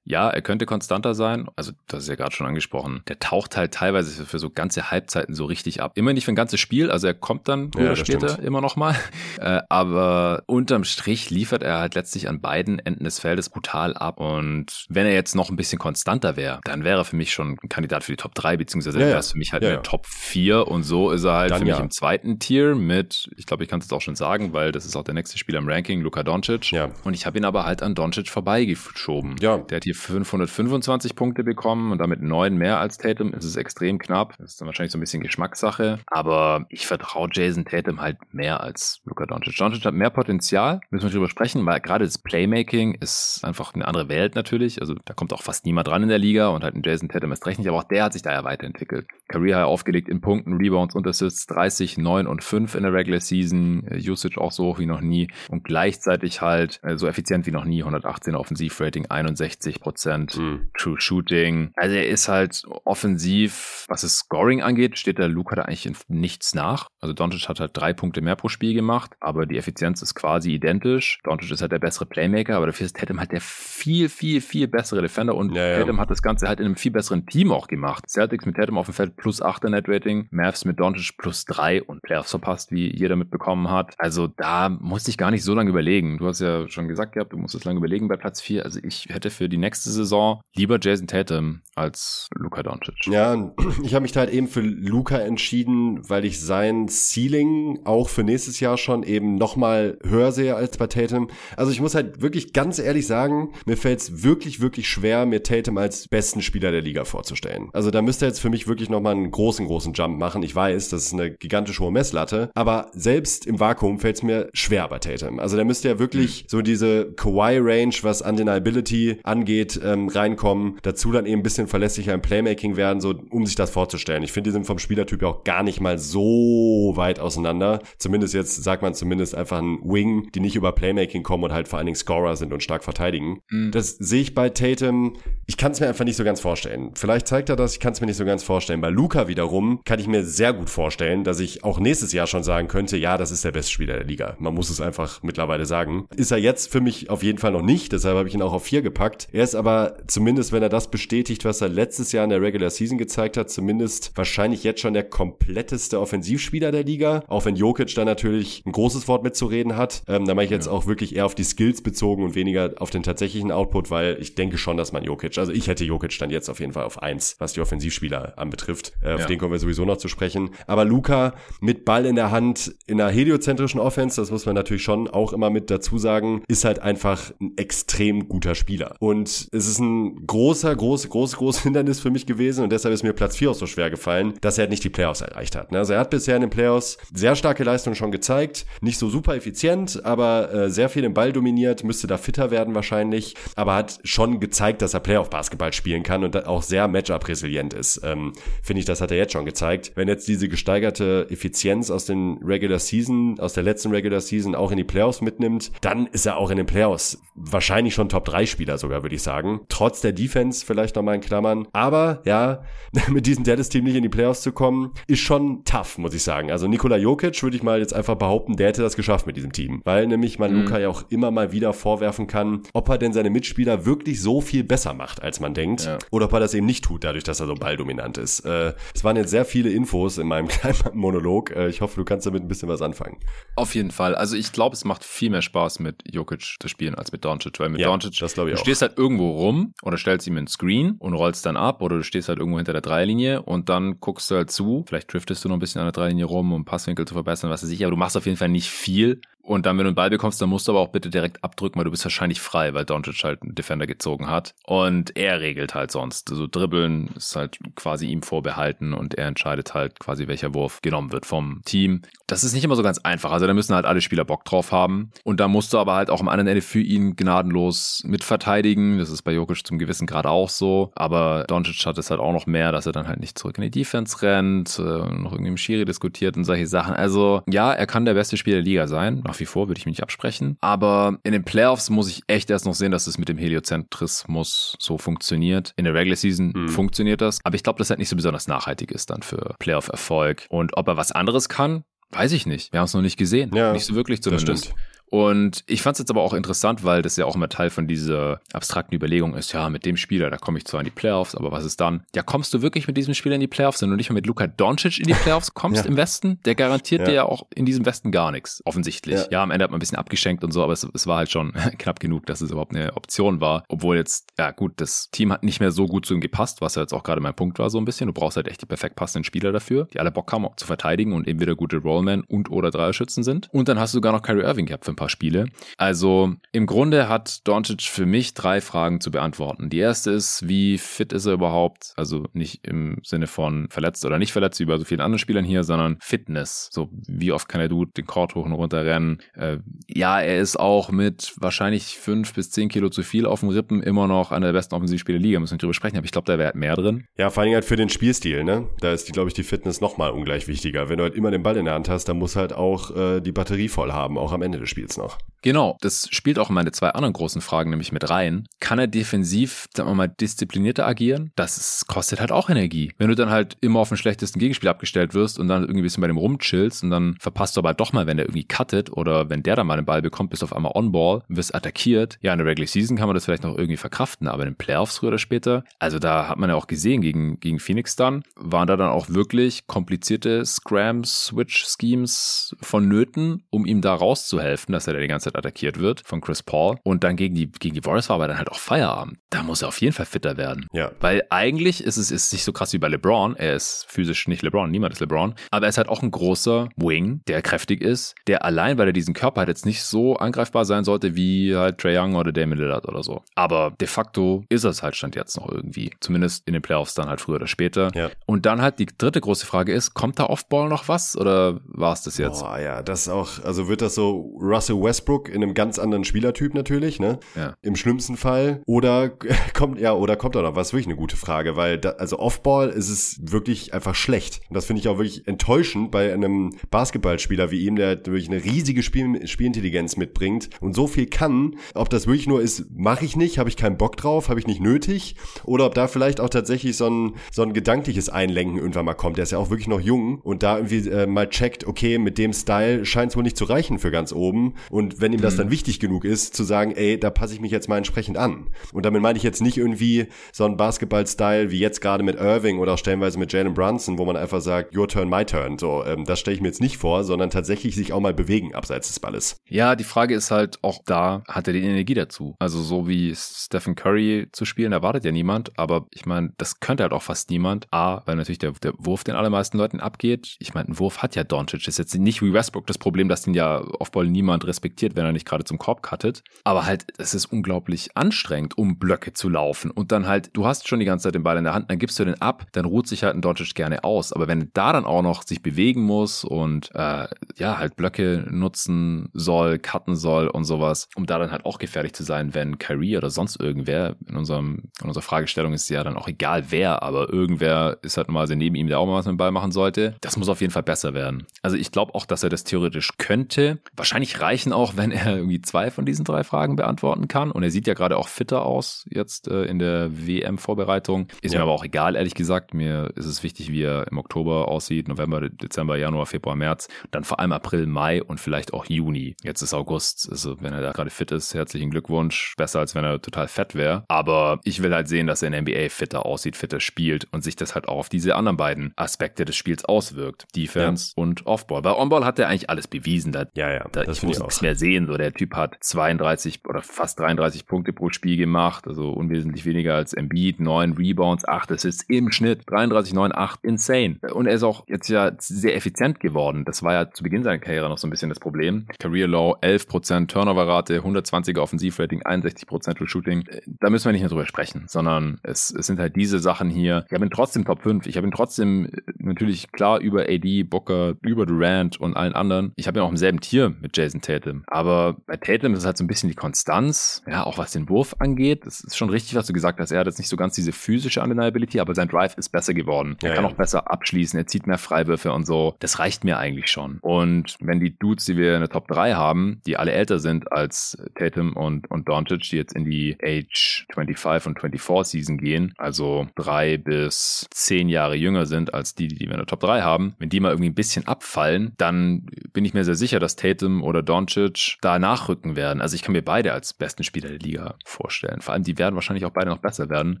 Ja, er könnte konstanter sein. Also, das ist ja gerade schon angesprochen. Der taucht halt teilweise für so ganze Halbzeiten so richtig ab. Immer nicht für ein ganzes Spiel. Also, er kommt dann ja, später stimmt. immer noch mal. Äh, aber unterm Strich liefert er halt letztlich an beiden Enden des Feldes brutal ab. Und wenn er jetzt noch ein bisschen konstanter wäre, dann wäre er für mich schon ein Kandidat für die Top 3, beziehungsweise ja, wäre es für mich halt ja, eine Top 4. Und so ist er halt dann für mich im zweiten Tier mit, ich glaube, ich kann es jetzt auch schon sagen, weil das ist auch der nächste Spieler im Ranking, Luka Doncic. Ja. Und ich habe ihn aber halt an Doncic vorbeigeschoben. Ja. Der hat hier 525 Punkte bekommen und damit neun mehr als Tatum. Es ist extrem knapp. Das ist dann wahrscheinlich so ein bisschen Geschmackssache. Aber ich vertraue Jason Tatum halt mehr als Luka Doncic. Doncic hat mehr Potenzial, müssen wir drüber sprechen, weil gerade das Playmaking ist einfach eine andere Welt natürlich. Also da kommt auch fast niemand dran in der Liga und halt ein Jason Tatum ist recht nicht, aber auch der hat sich da ja weiterentwickelt. Career High aufgelegt in Punkten, Rebounds und Assists 30, 9 und 5 in der Regular Season. Äh, Usage auch so hoch wie noch nie und gleichzeitig halt äh, so effizient wie noch nie. 118 Offensivrating, 61 Prozent mhm. True Shooting. Also er ist halt offensiv, was das Scoring angeht, steht der Luca da eigentlich in nichts nach. Also Doncic hat halt drei Punkte mehr pro Spiel gemacht, aber die Effizienz ist quasi identisch. Doncic ist halt der bessere Playmaker, aber dafür ist Tatum halt der viel, viel, viel bessere Defender und ja, Tatum hat das Ganze halt in einem viel besseren Team auch gemacht. Celtics mit Tatum auf dem Feld plus 8 Net Rating, Mavs mit Doncic plus 3 und Playoffs verpasst, wie jeder mitbekommen hat. Also da musste ich gar nicht so lange überlegen. Du hast ja schon gesagt gehabt, du musstest lange überlegen bei Platz 4. Also ich hätte für die nächste Saison lieber Jason Tatum als Luka Doncic. Ja, ich habe mich da halt eben für Luka entschieden, weil ich sein Ceiling auch für nächstes Jahr schon eben nochmal höher sehe als bei Tatum. Also ich muss halt wirklich ganz ehrlich sagen, mir fällt es wirklich, wirklich schwer, mir Tatum als besten Spieler der Liga vorzustellen. Also da müsste er jetzt für mich wirklich nochmal einen großen, großen Jump machen. Ich weiß, das ist eine gigantisch hohe Messlatte, aber selbst im Vakuum fällt es mir schwer bei Tatum. Also da müsste ja wirklich mhm. so diese Kawhi-Range, was Undeniability angeht, ähm, reinkommen. Dazu dann eben ein bisschen verlässlicher im Playmaking werden, so um sich das vorzustellen. Ich finde, die sind vom Spielertyp ja auch gar nicht mal so weit auseinander. Zumindest jetzt sagt man zumindest einfach ein Wing, die nicht über Playmaking kommen und halt vor allen Dingen Scorer sind und stark verteidigen. Mhm. Das sehe ich bei Tatum. Ich kann es mir einfach nicht so ganz vorstellen. Vielleicht zeigt er das, ich kann es mir nicht so ganz vorstellen. Bei Luca wiederum kann ich mir sehr gut vorstellen, dass ich auch nächstes Jahr schon sagen könnte, ja, das ist der beste Spieler der Liga. Man muss es einfach mittlerweile sagen. Ist er jetzt für mich auf jeden Fall noch nicht, deshalb habe ich ihn auch auf vier gepackt. Er ist aber zumindest, wenn er das bestätigt, was er letztes Jahr in der Regular Season gezeigt hat, zumindest wahrscheinlich jetzt schon der kompletteste Offensivspieler der Liga. Auch wenn Jokic da natürlich ein großes Wort mitzureden hat. Ähm, da mache ich jetzt ja. auch wirklich eher auf die Skills bezogen und weniger auf den tatsächlichen Output, weil ich denke schon, dass man Jokic, also ich hätte Jokic dann jetzt auf jeden Fall auf eins, was die Offensivspieler anbetrifft. Äh, auf ja. den kommen wir sowieso noch zu sprechen. Aber Luca mit Ball in der Hand in einer heliozentrischen Offense, das muss man natürlich schon auch immer mit dazu sagen, ist halt einfach ein extrem guter Spieler. Und es ist ein großer, großes, großes, großes Hindernis für mich gewesen und deshalb ist mir Platz 4 auch so schwer gefallen, dass er nicht die Playoffs erreicht hat. Also er hat bisher in den Playoffs sehr starke Leistung schon gezeigt, nicht so super effizient, aber äh, sehr viel den Ball dominiert, müsste da fitter werden wahrscheinlich, aber hat schon gezeigt, dass er Playoff-Basketball spielen kann und auch sehr Matchup-resilient ist. Ähm, Finde ich, das hat er jetzt schon gezeigt. Wenn jetzt diese gesteigerte Effizienz aus den Regular Season, aus der letzten Regular Season auch in die Playoffs mitnimmt, dann ist er auch in den Playoffs wahrscheinlich schon Top-3-Spieler sogar, würde ich sagen. Trotz der Defense vielleicht nochmal in Klammern. Aber ja, mit diesem Dallas-Team nicht in die Playoffs zu kommen, ist schon tough, muss ich sagen. Also Nikola Jokic würde ich mal jetzt einfach behaupten, der hätte das geschafft mit diesem Team. Weil nämlich man mhm. Luca ja auch immer mal wieder vorwerfen kann, ob er denn seine Mitspieler wirklich so viel besser macht, als man denkt. Ja. Oder ob er das eben nicht tut, dadurch, dass er so balldominant ist. Äh, es waren jetzt sehr viele Infos in meinem kleinen Monolog. Äh, ich hoffe, du kannst damit ein bisschen was anfangen. Auf jeden Fall. Also ich glaube, es macht viel mehr Spaß mit Jokic zu spielen als mit Doncic, weil mit ja, Doncic, das ich du auch. stehst halt irgendwo rum oder stellst ihm einen Screen und rollst dann ab oder du stehst halt irgendwo hinter der Dreilinie und dann guckst du halt zu. Vielleicht driftest du noch ein bisschen an der Dreilinie rum, um Passwinkel zu verbessern, was weiß ich, aber du machst auf jeden Fall nicht viel und dann, wenn du einen Ball bekommst, dann musst du aber auch bitte direkt abdrücken, weil du bist wahrscheinlich frei, weil Doncic halt einen Defender gezogen hat. Und er regelt halt sonst. So also dribbeln ist halt quasi ihm vorbehalten und er entscheidet halt quasi, welcher Wurf genommen wird vom Team. Das ist nicht immer so ganz einfach. Also da müssen halt alle Spieler Bock drauf haben. Und da musst du aber halt auch am anderen Ende für ihn gnadenlos mitverteidigen. Das ist bei Jokic zum gewissen Grad auch so. Aber Doncic hat es halt auch noch mehr, dass er dann halt nicht zurück in die Defense rennt, äh, noch irgendwie im Schiri diskutiert und solche Sachen. Also ja, er kann der beste Spieler der Liga sein. Nach wie vor würde ich mich nicht absprechen. Aber in den Playoffs muss ich echt erst noch sehen, dass es mit dem Heliozentrismus so funktioniert. In der Regular Season mhm. funktioniert das. Aber ich glaube, dass halt nicht so besonders nachhaltig ist dann für Playoff-Erfolg. Und ob er was anderes kann, Weiß ich nicht. Wir haben es noch nicht gesehen. Ja, nicht so wirklich zumindest. Und ich fand es jetzt aber auch interessant, weil das ja auch immer Teil von dieser abstrakten Überlegung ist, ja, mit dem Spieler, da komme ich zwar in die Playoffs, aber was ist dann? Ja, kommst du wirklich mit diesem Spieler in die Playoffs, wenn du nicht mal mit Luka Doncic in die Playoffs kommst ja. im Westen? Der garantiert ja. dir ja auch in diesem Westen gar nichts, offensichtlich. Ja. ja, am Ende hat man ein bisschen abgeschenkt und so, aber es, es war halt schon knapp genug, dass es überhaupt eine Option war. Obwohl jetzt, ja gut, das Team hat nicht mehr so gut zu ihm gepasst, was ja jetzt auch gerade mein Punkt war so ein bisschen. Du brauchst halt echt die perfekt passenden Spieler dafür, die alle Bock haben, auch zu verteidigen und eben wieder gute Rollman und oder Dreierschützen sind. Und dann hast du sogar noch Kyrie Irving gehabt für paar Spiele. Also im Grunde hat Doncic für mich drei Fragen zu beantworten. Die erste ist, wie fit ist er überhaupt? Also nicht im Sinne von verletzt oder nicht verletzt wie bei so vielen anderen Spielern hier, sondern Fitness. So wie oft kann der Dude den Court hoch und runter rennen? Äh, ja, er ist auch mit wahrscheinlich fünf bis zehn Kilo zu viel auf dem Rippen immer noch einer der besten Offensivspieler der Liga. Müssen wir drüber sprechen, aber ich glaube, da wäre mehr drin. Ja, vor allem halt für den Spielstil, ne? Da ist, glaube ich, die Fitness nochmal ungleich wichtiger. Wenn du halt immer den Ball in der Hand hast, dann muss halt auch äh, die Batterie voll haben, auch am Ende des Spiels noch. Genau, das spielt auch in meine zwei anderen großen Fragen nämlich mit rein. Kann er defensiv, sagen wir mal, disziplinierter agieren? Das kostet halt auch Energie. Wenn du dann halt immer auf den schlechtesten Gegenspiel abgestellt wirst und dann irgendwie ein bisschen bei dem rumchillst und dann verpasst du aber doch mal, wenn der irgendwie cuttet oder wenn der dann mal den Ball bekommt, bist du auf einmal on-ball, wirst attackiert. Ja, in der Regular Season kann man das vielleicht noch irgendwie verkraften, aber in den Playoffs früher oder später, also da hat man ja auch gesehen gegen, gegen Phoenix dann, waren da dann auch wirklich komplizierte Scram-Switch-Schemes vonnöten, um ihm da rauszuhelfen, dass er da die ganze Zeit attackiert wird von Chris Paul und dann gegen die, gegen die Warriors war aber dann halt auch Feierabend. Da muss er auf jeden Fall fitter werden. Ja. Weil eigentlich ist es ist nicht so krass wie bei LeBron. Er ist physisch nicht LeBron, niemand ist LeBron. Aber er ist halt auch ein großer Wing, der kräftig ist, der allein, weil er diesen Körper hat, jetzt nicht so angreifbar sein sollte wie halt Trey Young oder Damon Lillard oder so. Aber de facto ist es halt Stand jetzt noch irgendwie. Zumindest in den Playoffs dann halt früher oder später. Ja. Und dann halt die dritte große Frage ist, kommt da Offball noch was oder war es das jetzt? Boah, ja, das auch, also wird das so Russell Westbrook in einem ganz anderen Spielertyp natürlich, ne? Ja. Im schlimmsten Fall. Oder kommt, ja, oder kommt da noch was? Wirklich eine gute Frage, weil da, also Offball ist es wirklich einfach schlecht. Und das finde ich auch wirklich enttäuschend bei einem Basketballspieler wie ihm, der wirklich eine riesige Spiel, Spielintelligenz mitbringt und so viel kann. Ob das wirklich nur ist, mache ich nicht, habe ich keinen Bock drauf, habe ich nicht nötig. Oder ob da vielleicht auch tatsächlich so ein, so ein gedankliches Einlenken irgendwann mal kommt. Der ist ja auch wirklich noch jung und da irgendwie äh, mal checkt, okay, mit dem Style scheint es wohl nicht zu reichen für ganz oben. Und wenn ihm das Mhm. dann wichtig genug ist, zu sagen, ey, da passe ich mich jetzt mal entsprechend an. Und damit meine ich jetzt nicht irgendwie so einen Basketball-Style wie jetzt gerade mit Irving oder auch stellenweise mit Jalen Brunson, wo man einfach sagt, your turn, my turn. So, ähm, das stelle ich mir jetzt nicht vor, sondern tatsächlich sich auch mal bewegen abseits des Balles. Ja, die Frage ist halt, auch da hat er die Energie dazu. Also so wie Stephen Curry zu spielen, erwartet ja niemand. Aber ich meine, das könnte halt auch fast niemand. A, weil natürlich der, der Wurf den allermeisten Leuten abgeht. Ich meine, ein Wurf hat ja Doncic. Das ist jetzt nicht wie Westbrook das Problem, dass den ja Offball niemand respektiert, wenn er nicht gerade zum Korb cuttet. Aber halt, es ist unglaublich anstrengend, um Blöcke zu laufen. Und dann halt, du hast schon die ganze Zeit den Ball in der Hand, dann gibst du den ab, dann ruht sich halt ein Doncic gerne aus. Aber wenn er da dann auch noch sich bewegen muss und äh, ja, halt Blöcke nutzen soll, cutten soll und sowas, um da dann halt auch gefährlich zu sein, wenn Kyrie oder sonst irgendwer in unserem, in unserer Fragestellung ist ja dann auch egal wer, aber irgendwer ist halt mal neben ihm, der auch mal was mit dem Ball machen sollte. Das muss auf jeden Fall besser werden. Also ich glaube auch, dass er das theoretisch könnte. Wahrscheinlich reichen auch, wenn er irgendwie zwei von diesen drei Fragen beantworten kann. Und er sieht ja gerade auch fitter aus jetzt äh, in der WM-Vorbereitung. Ist Ja. mir aber auch egal, ehrlich gesagt. Mir ist es wichtig, wie er im Oktober aussieht, November, Dezember, Januar, Februar, März, dann vor allem April, Mai und vielleicht auch Juni. Jetzt ist August, also wenn er da gerade fit ist, herzlichen Glückwunsch. Besser als wenn er total fett wäre. Aber ich will halt sehen, dass er in der NBA fitter aussieht, fitter spielt und sich das halt auch auf diese anderen beiden Aspekte des Spiels auswirkt. Defense und Offball. Bei Onball hat er eigentlich alles bewiesen. Da Ja, ja, da, ich muss ich nichts auch. mehr sehen. So, der Typ hat 32 oder fast 33 Punkte pro Spiel gemacht, also unwesentlich weniger als Embiid, 9 Rebounds, 8 Assists im Schnitt, 33, 9, 8, insane. Und er ist auch jetzt ja sehr effizient geworden. Das war ja zu Beginn seiner Karriere noch so ein bisschen das Problem. Career Low, 11% Turnover-Rate, 120er Offensivrating, 61% True Shooting. Da müssen wir nicht mehr drüber sprechen, sondern es, es sind halt diese Sachen hier. Ich habe ihn trotzdem Top 5. Ich habe ihn trotzdem äh, natürlich klar über AD, Booker, über Durant und allen anderen. Ich habe ihn auch im selben Tier mit Jason Tatum. Aber bei Tatum ist es halt so ein bisschen die Konstanz, ja, auch was den Wurf angeht. Das ist schon richtig, was du gesagt hast. Er hat jetzt nicht so ganz diese physische Undeniability, aber sein Drive ist besser geworden. Er Ja, kann ja. auch besser abschließen, er zieht mehr Freiwürfe und so. Das reicht mir eigentlich schon. Und wenn die Dudes, die wir in der Top 3 haben, die alle älter sind als Tatum und, und Doncic, die jetzt in die Age 25 und 24 Season gehen, also drei bis zehn Jahre jünger sind als die, die wir in der Top 3 haben, wenn die mal irgendwie ein bisschen abfallen, dann bin ich mir sehr sicher, dass Tatum oder Doncic da nachrücken werden. Also ich kann mir beide als besten Spieler der Liga vorstellen. Vor allem, die werden wahrscheinlich auch beide noch besser werden.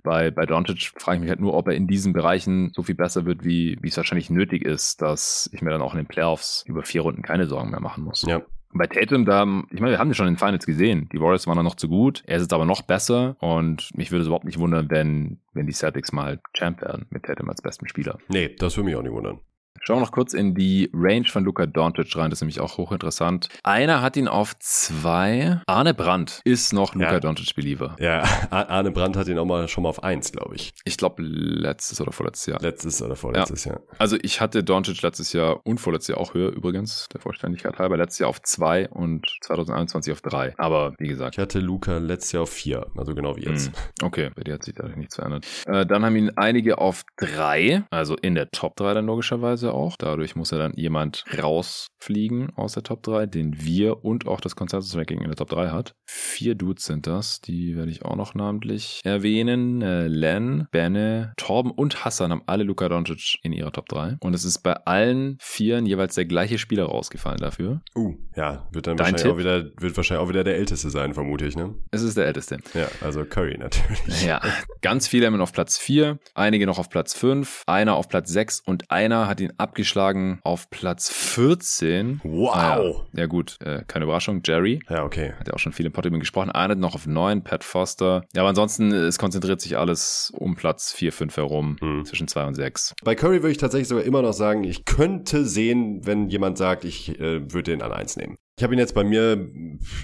Bei, bei Doncic frage ich mich halt nur, ob er in diesen Bereichen so viel besser wird, wie, wie es wahrscheinlich nötig ist, dass ich mir dann auch in den Playoffs über vier Runden keine Sorgen mehr machen muss. Ja. Bei Tatum, da, ich meine, wir haben den schon in den Finals gesehen. Die Warriors waren da noch zu gut. Er ist jetzt aber noch besser und mich würde es überhaupt nicht wundern, wenn, wenn die Celtics mal Champ werden mit Tatum als besten Spieler. Nee, das würde mich auch nicht wundern. Schauen wir noch kurz in die Range von Luka Doncic rein. Das ist nämlich auch hochinteressant. Einer hat ihn auf zwei. Arne Brandt ist noch Luka Ja. Doncic-Believer. Ja, Ar- Arne Brandt hat ihn auch mal schon mal auf eins, glaube ich. Ich glaube, letztes oder vorletztes Jahr. Letztes oder vorletztes Jahr. Also ich hatte Doncic letztes Jahr und vorletztes Jahr auch höher übrigens, der Vollständigkeit halber. Letztes Jahr auf zwei und 2021 auf drei. Aber wie gesagt, Ich hatte Luca letztes Jahr auf vier, also genau wie jetzt. Hm, Okay, bei dir hat sich dadurch nichts verändert. Äh, dann haben ihn einige auf drei, also in der Top 3 dann logischerweise auch. Dadurch muss er dann jemand rausfliegen aus der Top 3, den wir und auch das Consensus-Ranking in der Top 3 hat. Vier Dudes sind das, die werde ich auch noch namentlich erwähnen. Äh, Len, Benne, Torben und Hassan haben alle Luka Doncic in ihrer Top 3. Und es ist bei allen Vieren jeweils der gleiche Spieler rausgefallen dafür. Uh, ja, wird dann Dein wahrscheinlich Tipp? auch wieder, wird wahrscheinlich auch wieder der Älteste sein, vermute ich, ne? Es ist der älteste. Ja, also Curry natürlich. Ja, ganz viele haben ihn auf Platz 4, einige noch auf Platz 5, einer auf Platz 6 und einer hat ihn abgeschlagen auf Platz 14. Wow. Ah, ja. ja gut, äh, keine Überraschung, Jerry. Ja, okay. Hat ja auch schon viel im Pod über gesprochen. Einer noch auf 9, Pat Foster. Ja, aber ansonsten, es konzentriert sich alles um Platz 4, 5 herum, Hm. zwischen 2 und 6. Bei Curry würde ich tatsächlich sogar immer noch sagen, ich könnte sehen, wenn jemand sagt, ich äh, würde den an eins nehmen. Ich habe ihn jetzt bei mir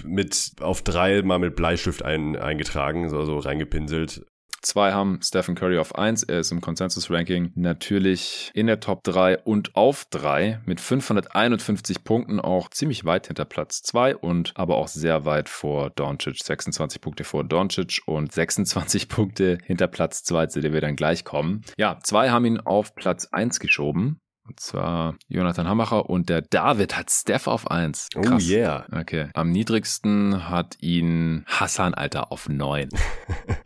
mit auf drei mal mit Bleistift ein, eingetragen, so, so reingepinselt. Zwei haben Stephen Curry auf 1, er ist im Consensus-Ranking natürlich in der Top 3 und auf 3 mit 551 Punkten auch ziemlich weit hinter Platz 2 und aber auch sehr weit vor Doncic. 26 Punkte vor Doncic und 26 Punkte hinter Platz 2, zu dem wir dann gleich kommen. Ja, zwei haben ihn auf Platz 1 geschoben. Und zwar Jonathan Hammacher und der David hat Steph auf 1. Oh yeah. Okay. Am niedrigsten hat ihn Hassan, Alter, auf 9.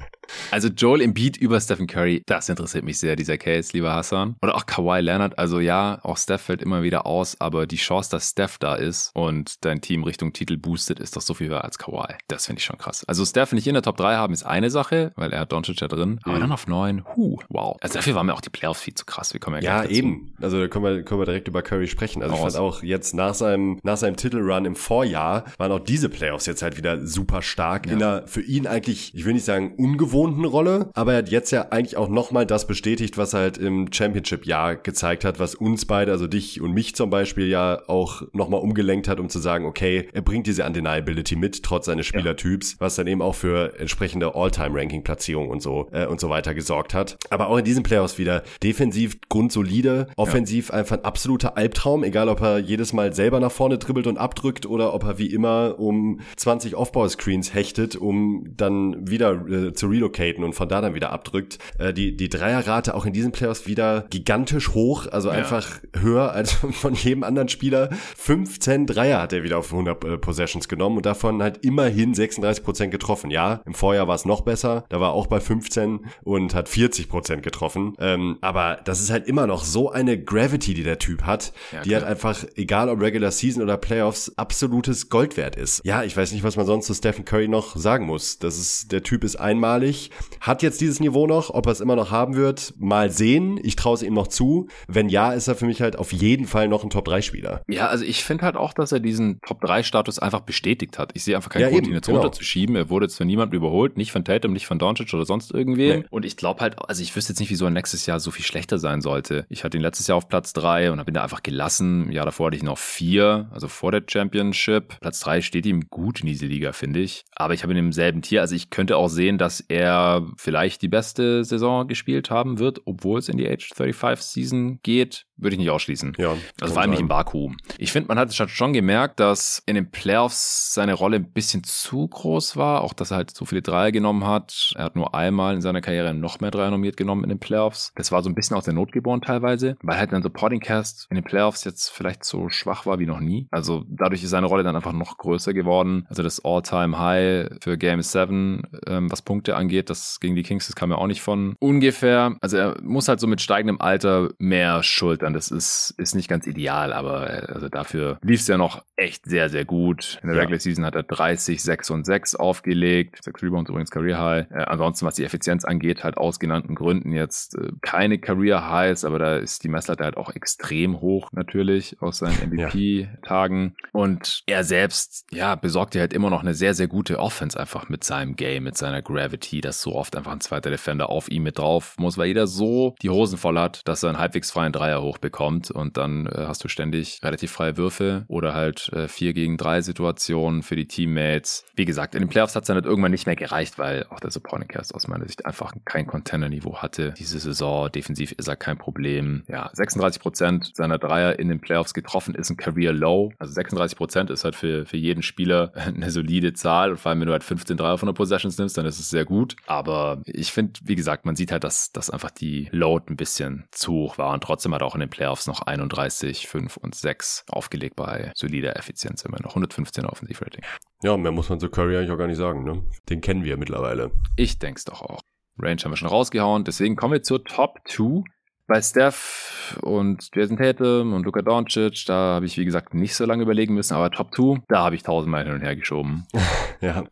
Also Joel Embiid über Stephen Curry, das interessiert mich sehr, dieser Case, lieber Hassan. Oder auch Kawhi Leonard. Also ja, auch Steph fällt immer wieder aus, aber die Chance, dass Steph da ist und dein Team Richtung Titel boostet, ist doch so viel höher als Kawhi. Das finde ich schon krass. Also Steph nicht in der Top 3 haben, ist eine Sache, weil er hat Doncic ja drin. Aber mhm. dann auf 9, huh, wow. Also dafür waren mir auch die Playoffs viel zu krass. Wir kommen ja Ja, eben. Also da können wir, können wir direkt über Curry sprechen. Also Aus. ich fand auch jetzt nach seinem, nach seinem Titelrun im Vorjahr waren auch diese Playoffs jetzt halt wieder super stark ja. in einer für ihn eigentlich, ich will nicht sagen ungewohnten Rolle, aber er hat jetzt ja eigentlich auch nochmal das bestätigt, was er halt im Championship-Jahr gezeigt hat, was uns beide, also dich und mich zum Beispiel ja auch nochmal umgelenkt hat, um zu sagen, okay, er bringt diese Undeniability mit, trotz seines Spielertyps, ja. was dann eben auch für entsprechende All-Time-Ranking-Platzierung und so äh, und so weiter gesorgt hat. Aber auch in diesen Playoffs wieder defensiv grundsolide, offensiv ja. einfach ein absoluter Albtraum, egal ob er jedes Mal selber nach vorne dribbelt und abdrückt oder ob er wie immer um 20 Offball-Screens hechtet, um dann wieder äh, zu relocaten und von da dann wieder abdrückt. Äh, die, die Dreierrate auch in diesen Playoffs wieder gigantisch hoch, also ja. einfach höher als von jedem anderen Spieler. 15 Dreier hat er wieder auf 100 äh, Possessions genommen und davon halt immerhin 36 Prozent getroffen. Ja, im Vorjahr war es noch besser, da war auch bei 15 und hat 40 Prozent getroffen. Ähm, aber das ist halt immer noch so eine Gravity, die der Typ hat, ja, die halt einfach, egal ob Regular Season oder Playoffs, absolutes Gold wert ist. Ja, ich weiß nicht, was man sonst zu Stephen Curry noch sagen muss. Das ist, der Typ ist einmalig, hat jetzt dieses Niveau noch, ob er es immer noch haben wird, mal sehen. Ich traue es ihm noch zu. Wenn ja, ist er für mich halt auf jeden Fall noch ein Top-3-Spieler. Ja, also ich finde halt auch, dass er diesen Top-3-Status einfach bestätigt hat. Ich sehe einfach keinen ja, Grund, ihn jetzt genau. runterzuschieben. Er wurde jetzt von niemandem überholt, nicht von Tatum, nicht von Doncic oder sonst irgendwem. Nee. Und ich glaube halt, also ich wüsste jetzt nicht, wieso er nächstes Jahr so viel schlechter sein sollte. Ich hatte ihn letztes Jahr auf Platz 3 und habe ihn da einfach gelassen. Im Jahr davor hatte ich noch 4, also vor der Championship. Platz 3 steht ihm gut in diese Liga, finde ich. Aber ich habe ihn im selben Tier. Also ich könnte auch sehen, dass er vielleicht die beste Saison gespielt haben wird, obwohl es in die Age 35 Season geht. Würde ich nicht ausschließen. Ja, also vor allem nicht in Baku. Ich finde, man hat schon gemerkt, dass in den Playoffs seine Rolle ein bisschen zu groß war. Auch, dass er halt so viele Dreier genommen hat. Er hat nur einmal in seiner Karriere noch mehr Dreier nominiert genommen in den Playoffs. Das war so ein bisschen aus der Not geboren teilweise, weil halt ein Supporting Cast in den Playoffs jetzt vielleicht so schwach war wie noch nie. Also dadurch ist seine Rolle dann einfach noch größer geworden. Also das All-Time-High für Game 7, ähm, was Punkte angeht, das gegen die Kings, das kam ja auch nicht von ungefähr. Also er muss halt so mit steigendem Alter mehr schultern. Das ist, ist nicht ganz ideal, aber äh, also dafür lief es ja noch echt sehr, sehr gut. In der ja. Regular Season hat er 30, 6 und 6 aufgelegt. 6 Rebounds übrigens Career High. Äh, ansonsten, was die Effizienz angeht, halt aus genannten Gründen jetzt äh, keine Career Highs, aber da ist die Messlatte halt auch extrem hoch natürlich aus seinen MVP-Tagen. Ja. Und er selbst, ja, besorgt ja halt immer noch eine sehr, sehr gute Offense einfach mit seinem Game, mit seiner Gravity, dass so oft einfach ein zweiter Defender auf ihm mit drauf muss, weil jeder so die Hosen voll hat, dass er einen halbwegs freien Dreier hochbekommt und dann äh, hast du ständig relativ freie Würfe oder halt äh, 4 gegen 3 Situationen für die Teammates. Wie gesagt, in den Playoffs hat es dann halt irgendwann nicht mehr gereicht, weil auch der Supporting Cast aus meiner Sicht einfach kein Contender-Niveau hatte. Diese Saison defensiv ist er kein Problem. Ja, 36 Prozent seiner Dreier in den Playoffs getroffen ist ein Career Low. Also 36 Prozent ist halt für, für jeden Spieler eine solide Zahl. Und vor allem, wenn du halt 15 Dreier von der Possessions nimmst, dann ist es sehr gut. Aber ich finde, wie gesagt, man sieht halt, dass, dass einfach die Load ein bisschen zu hoch war. Und trotzdem hat er auch in den Playoffs noch 31, 5 und 6 aufgelegt bei solider Effizienz immer noch. 115 Offensivrating. Ja, mehr muss man zu Curry eigentlich auch gar nicht sagen. Ne? Den kennen wir mittlerweile. Ich denke es doch auch. Range haben wir schon rausgehauen. Deswegen kommen wir zur Top 2. Bei Steph und Jason Tatum und Luka Doncic, da habe ich, wie gesagt, nicht so lange überlegen müssen, aber Top 2, da habe ich tausendmal hin und her geschoben. ja.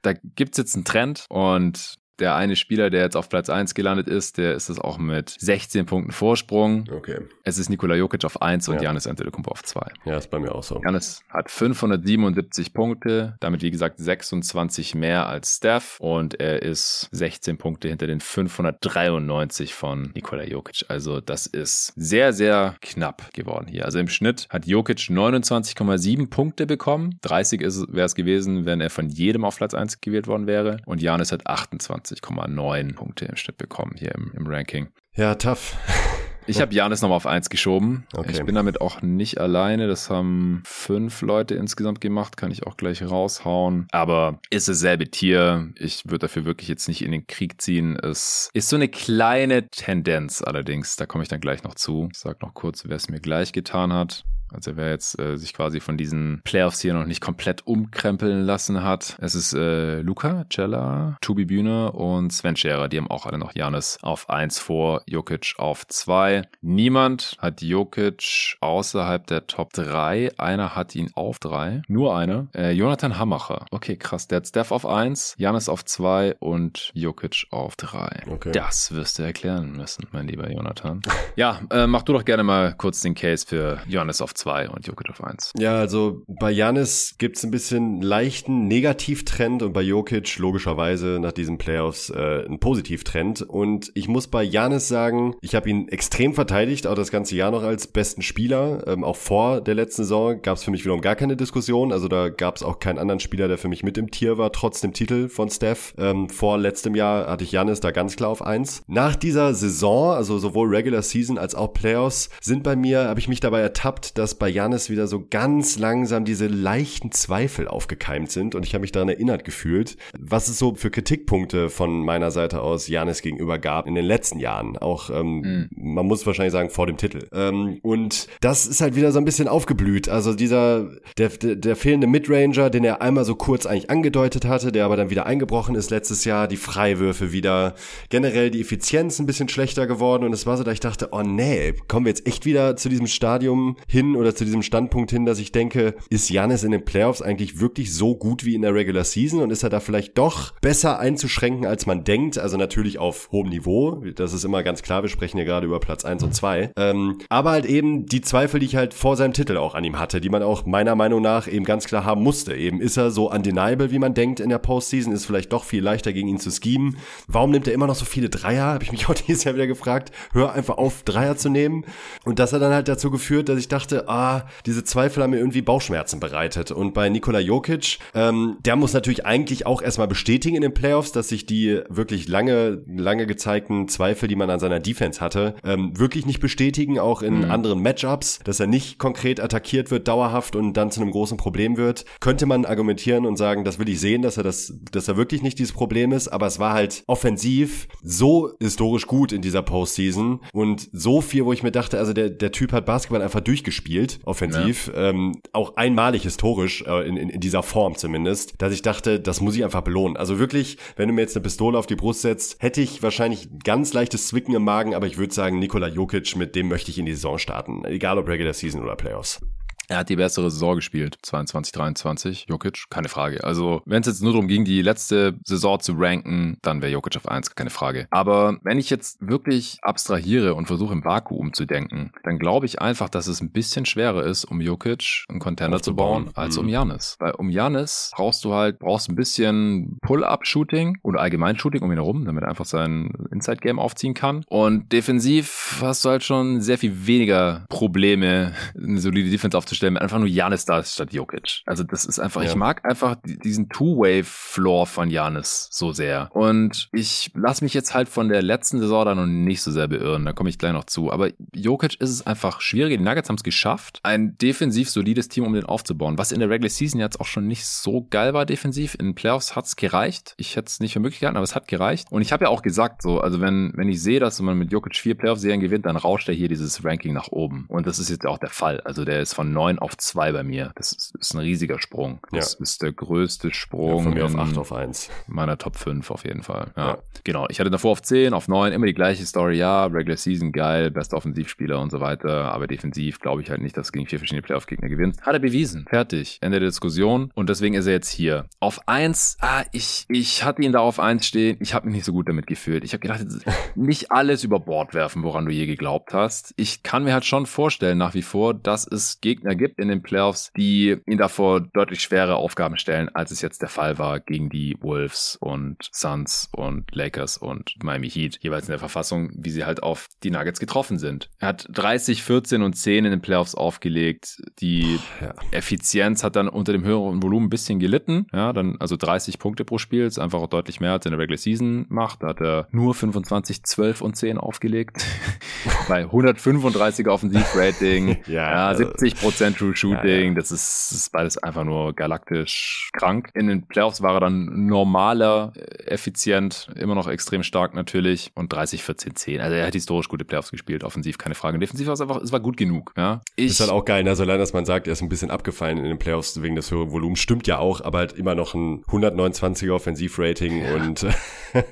Da gibt es jetzt einen Trend und der eine Spieler, der jetzt auf Platz 1 gelandet ist, der ist es auch mit 16 Punkten Vorsprung. Okay. Es ist Nikola Jokic auf 1 und ja. Janis Antetokounmpo auf 2. Ja, ist bei mir auch so. Janis hat 577 Punkte, damit wie gesagt 26 mehr als Steph und er ist 16 Punkte hinter den 593 von Nikola Jokic. Also das ist sehr, sehr knapp geworden hier. Also im Schnitt hat Jokic 29,7 Punkte bekommen. 30 wäre es gewesen, wenn er von jedem auf Platz 1 gewählt worden wäre und Janis hat 28. 20,9 Punkte im Schnitt bekommen hier im, im Ranking. Ja, tough. Ich habe Janis nochmal auf eins geschoben. Okay. Ich bin damit auch nicht alleine. Das haben fünf Leute insgesamt gemacht. Kann ich auch gleich raushauen. Aber ist dasselbe Tier. Ich würde dafür wirklich jetzt nicht in den Krieg ziehen. Es ist so eine kleine Tendenz allerdings. Da komme ich dann gleich noch zu. Ich sag noch kurz, wer es mir gleich getan hat. Also wer jetzt äh, sich quasi von diesen Playoffs hier noch nicht komplett umkrempeln lassen hat. Es ist äh, Luca, Cella, Tubi Bühne und Sven Scherer. Die haben auch alle noch Janis auf 1 vor, Jokic auf 2. Niemand hat Jokic außerhalb der Top 3. Einer hat ihn auf 3. Nur einer. Äh, Jonathan Hammacher. Okay, krass. Der hat Steph auf 1, Janis auf 2 und Jokic auf 3. Okay. Das wirst du erklären müssen, mein lieber Jonathan. ja, äh, mach du doch gerne mal kurz den Case für Janis auf 2 und Jokic auf 1. Ja, also bei Janis gibt es ein bisschen leichten Negativtrend und bei Jokic logischerweise nach diesen Playoffs äh, ein Positivtrend. Und ich muss bei Janis sagen, ich habe ihn extrem verteidigt, auch das ganze Jahr noch als besten Spieler. Ähm, auch vor der letzten Saison gab es für mich wiederum gar keine Diskussion. Also da gab es auch keinen anderen Spieler, der für mich mit im Tier war, trotz dem Titel von Steph. Ähm, vor letztem Jahr hatte ich Janis da ganz klar auf 1. Nach dieser Saison, also sowohl Regular Season als auch Playoffs, sind bei mir, habe ich mich dabei ertappt, dass bei Janis wieder so ganz langsam diese leichten Zweifel aufgekeimt sind und ich habe mich daran erinnert gefühlt, was es so für Kritikpunkte von meiner Seite aus Janis gegenüber gab in den letzten Jahren. Auch, ähm, mhm. man muss wahrscheinlich sagen, vor dem Titel. Ähm, und das ist halt wieder so ein bisschen aufgeblüht. Also dieser, der, der, der fehlende Midranger, den er einmal so kurz eigentlich angedeutet hatte, der aber dann wieder eingebrochen ist letztes Jahr, die Freiwürfe wieder, generell die Effizienz ein bisschen schlechter geworden und es war so, da ich dachte, oh nee, kommen wir jetzt echt wieder zu diesem Stadium hin oder zu diesem Standpunkt hin, dass ich denke, ist Janis in den Playoffs eigentlich wirklich so gut wie in der Regular Season und ist er da vielleicht doch besser einzuschränken, als man denkt? Also natürlich auf hohem Niveau, das ist immer ganz klar, wir sprechen hier gerade über Platz 1 und 2. Ähm, aber halt eben die Zweifel, die ich halt vor seinem Titel auch an ihm hatte, die man auch meiner Meinung nach eben ganz klar haben musste. Eben ist er so undeniable, wie man denkt in der Postseason, ist vielleicht doch viel leichter gegen ihn zu schemen. Warum nimmt er immer noch so viele Dreier? Habe ich mich auch dieses Jahr wieder gefragt. Hör einfach auf, Dreier zu nehmen. Und das hat dann halt dazu geführt, dass ich dachte, ah, diese Zweifel haben mir irgendwie Bauchschmerzen bereitet. Und bei Nikola Jokic, ähm, der muss natürlich eigentlich auch erstmal bestätigen in den Playoffs, dass sich die wirklich lange, lange gezeigten Zweifel, die man an seiner Defense hatte, ähm, wirklich nicht bestätigen, auch in mhm. anderen Matchups, dass er nicht konkret attackiert wird, dauerhaft und dann zu einem großen Problem wird. Könnte man argumentieren und sagen, das will ich sehen, dass er das, dass er wirklich nicht dieses Problem ist, aber es war halt offensiv so historisch gut in dieser Postseason und so viel, wo ich mir dachte, also der, der Typ hat Basketball einfach durchgespielt, offensiv, ja. ähm, auch einmalig historisch, äh, in, in, in dieser Form zumindest, dass ich dachte, das muss ich einfach belohnen. Also wirklich, wenn du mir jetzt eine Pistole auf die Brust setzt, hätte ich wahrscheinlich ganz leichtes Zwicken im Magen, aber ich würde sagen, Nikola Jokic, mit dem möchte ich in die Saison starten. Egal ob Regular Season oder Playoffs. Er hat die bessere Saison gespielt, 22, 23, Jokic, keine Frage. Also, wenn es jetzt nur darum ging, die letzte Saison zu ranken, dann wäre Jokic auf 1, keine Frage. Aber wenn ich jetzt wirklich abstrahiere und versuche im Vakuum zu denken, dann glaube ich einfach, dass es ein bisschen schwerer ist, um Jokic einen Contender zu bauen, als um mhm. Janis. Weil um Janis brauchst du halt, brauchst ein bisschen Pull-Up-Shooting oder allgemein Shooting um ihn herum, damit er einfach sein Inside-Game aufziehen kann. Und defensiv hast du halt schon sehr viel weniger Probleme, eine solide Defense aufzustellen einfach nur Janis da ist statt Jokic. Also das ist einfach, ja. ich mag einfach diesen Two-Way-Floor von Janis so sehr. Und ich lasse mich jetzt halt von der letzten Saison da noch nicht so sehr beirren, da komme ich gleich noch zu. Aber Jokic ist es einfach schwierig. Die Nuggets haben es geschafft, ein defensiv solides Team, um den aufzubauen. Was in der Regular Season jetzt auch schon nicht so geil war defensiv. In Playoffs hat es gereicht. Ich hätte es nicht für möglich gehalten, aber es hat gereicht. Und ich habe ja auch gesagt, so, also wenn, wenn ich sehe, dass man mit Jokic vier Playoff-Serien gewinnt, dann rauscht er hier dieses Ranking nach oben. Und das ist jetzt auch der Fall. Also der ist von 9 auf 2 bei mir. Das ist, ist ein riesiger Sprung. Das ja. ist der größte Sprung. Ja, von mir auf 8 auf 1. Meiner Top 5 auf jeden Fall. Ja. ja. Genau. Ich hatte davor auf 10, auf 9, immer die gleiche Story. Ja, Regular Season geil, bester Offensivspieler und so weiter. Aber defensiv glaube ich halt nicht, dass gegen vier verschiedene Playoff-Gegner gewinnt. Hat er bewiesen. Fertig. Ende der Diskussion. Und deswegen ist er jetzt hier. Auf 1, ah, ich, ich hatte ihn da auf 1 stehen. Ich habe mich nicht so gut damit gefühlt. Ich habe gedacht, nicht alles über Bord werfen, woran du je geglaubt hast. Ich kann mir halt schon vorstellen, nach wie vor, dass es Gegner gibt in den Playoffs, die ihn davor deutlich schwere Aufgaben stellen, als es jetzt der Fall war gegen die Wolves und Suns und Lakers und Miami Heat, jeweils in der Verfassung, wie sie halt auf die Nuggets getroffen sind. Er hat 30, 14 und 10 in den Playoffs aufgelegt. Die ja. Effizienz hat dann unter dem höheren Volumen ein bisschen gelitten. Ja, dann also 30 Punkte pro Spiel, ist einfach auch deutlich mehr als in der Regular Season macht. Da hat er nur 25, 12 und 10 aufgelegt. bei 135 Offensivrating, Ja, ja, 70% True Shooting, das, ist, das ist beides einfach nur galaktisch krank. In den Playoffs war er dann normaler, äh, effizient, immer noch extrem stark natürlich und 30, 14, 10. Also er hat historisch gute Playoffs gespielt, offensiv keine Frage. Und defensiv war es einfach, es war gut genug. Ja. Ich, ist halt auch geil, ne? solange dass man sagt, er ist ein bisschen abgefallen in den Playoffs wegen des höheren Volumens, stimmt ja auch, aber halt immer noch ein 129er Offensivrating und äh,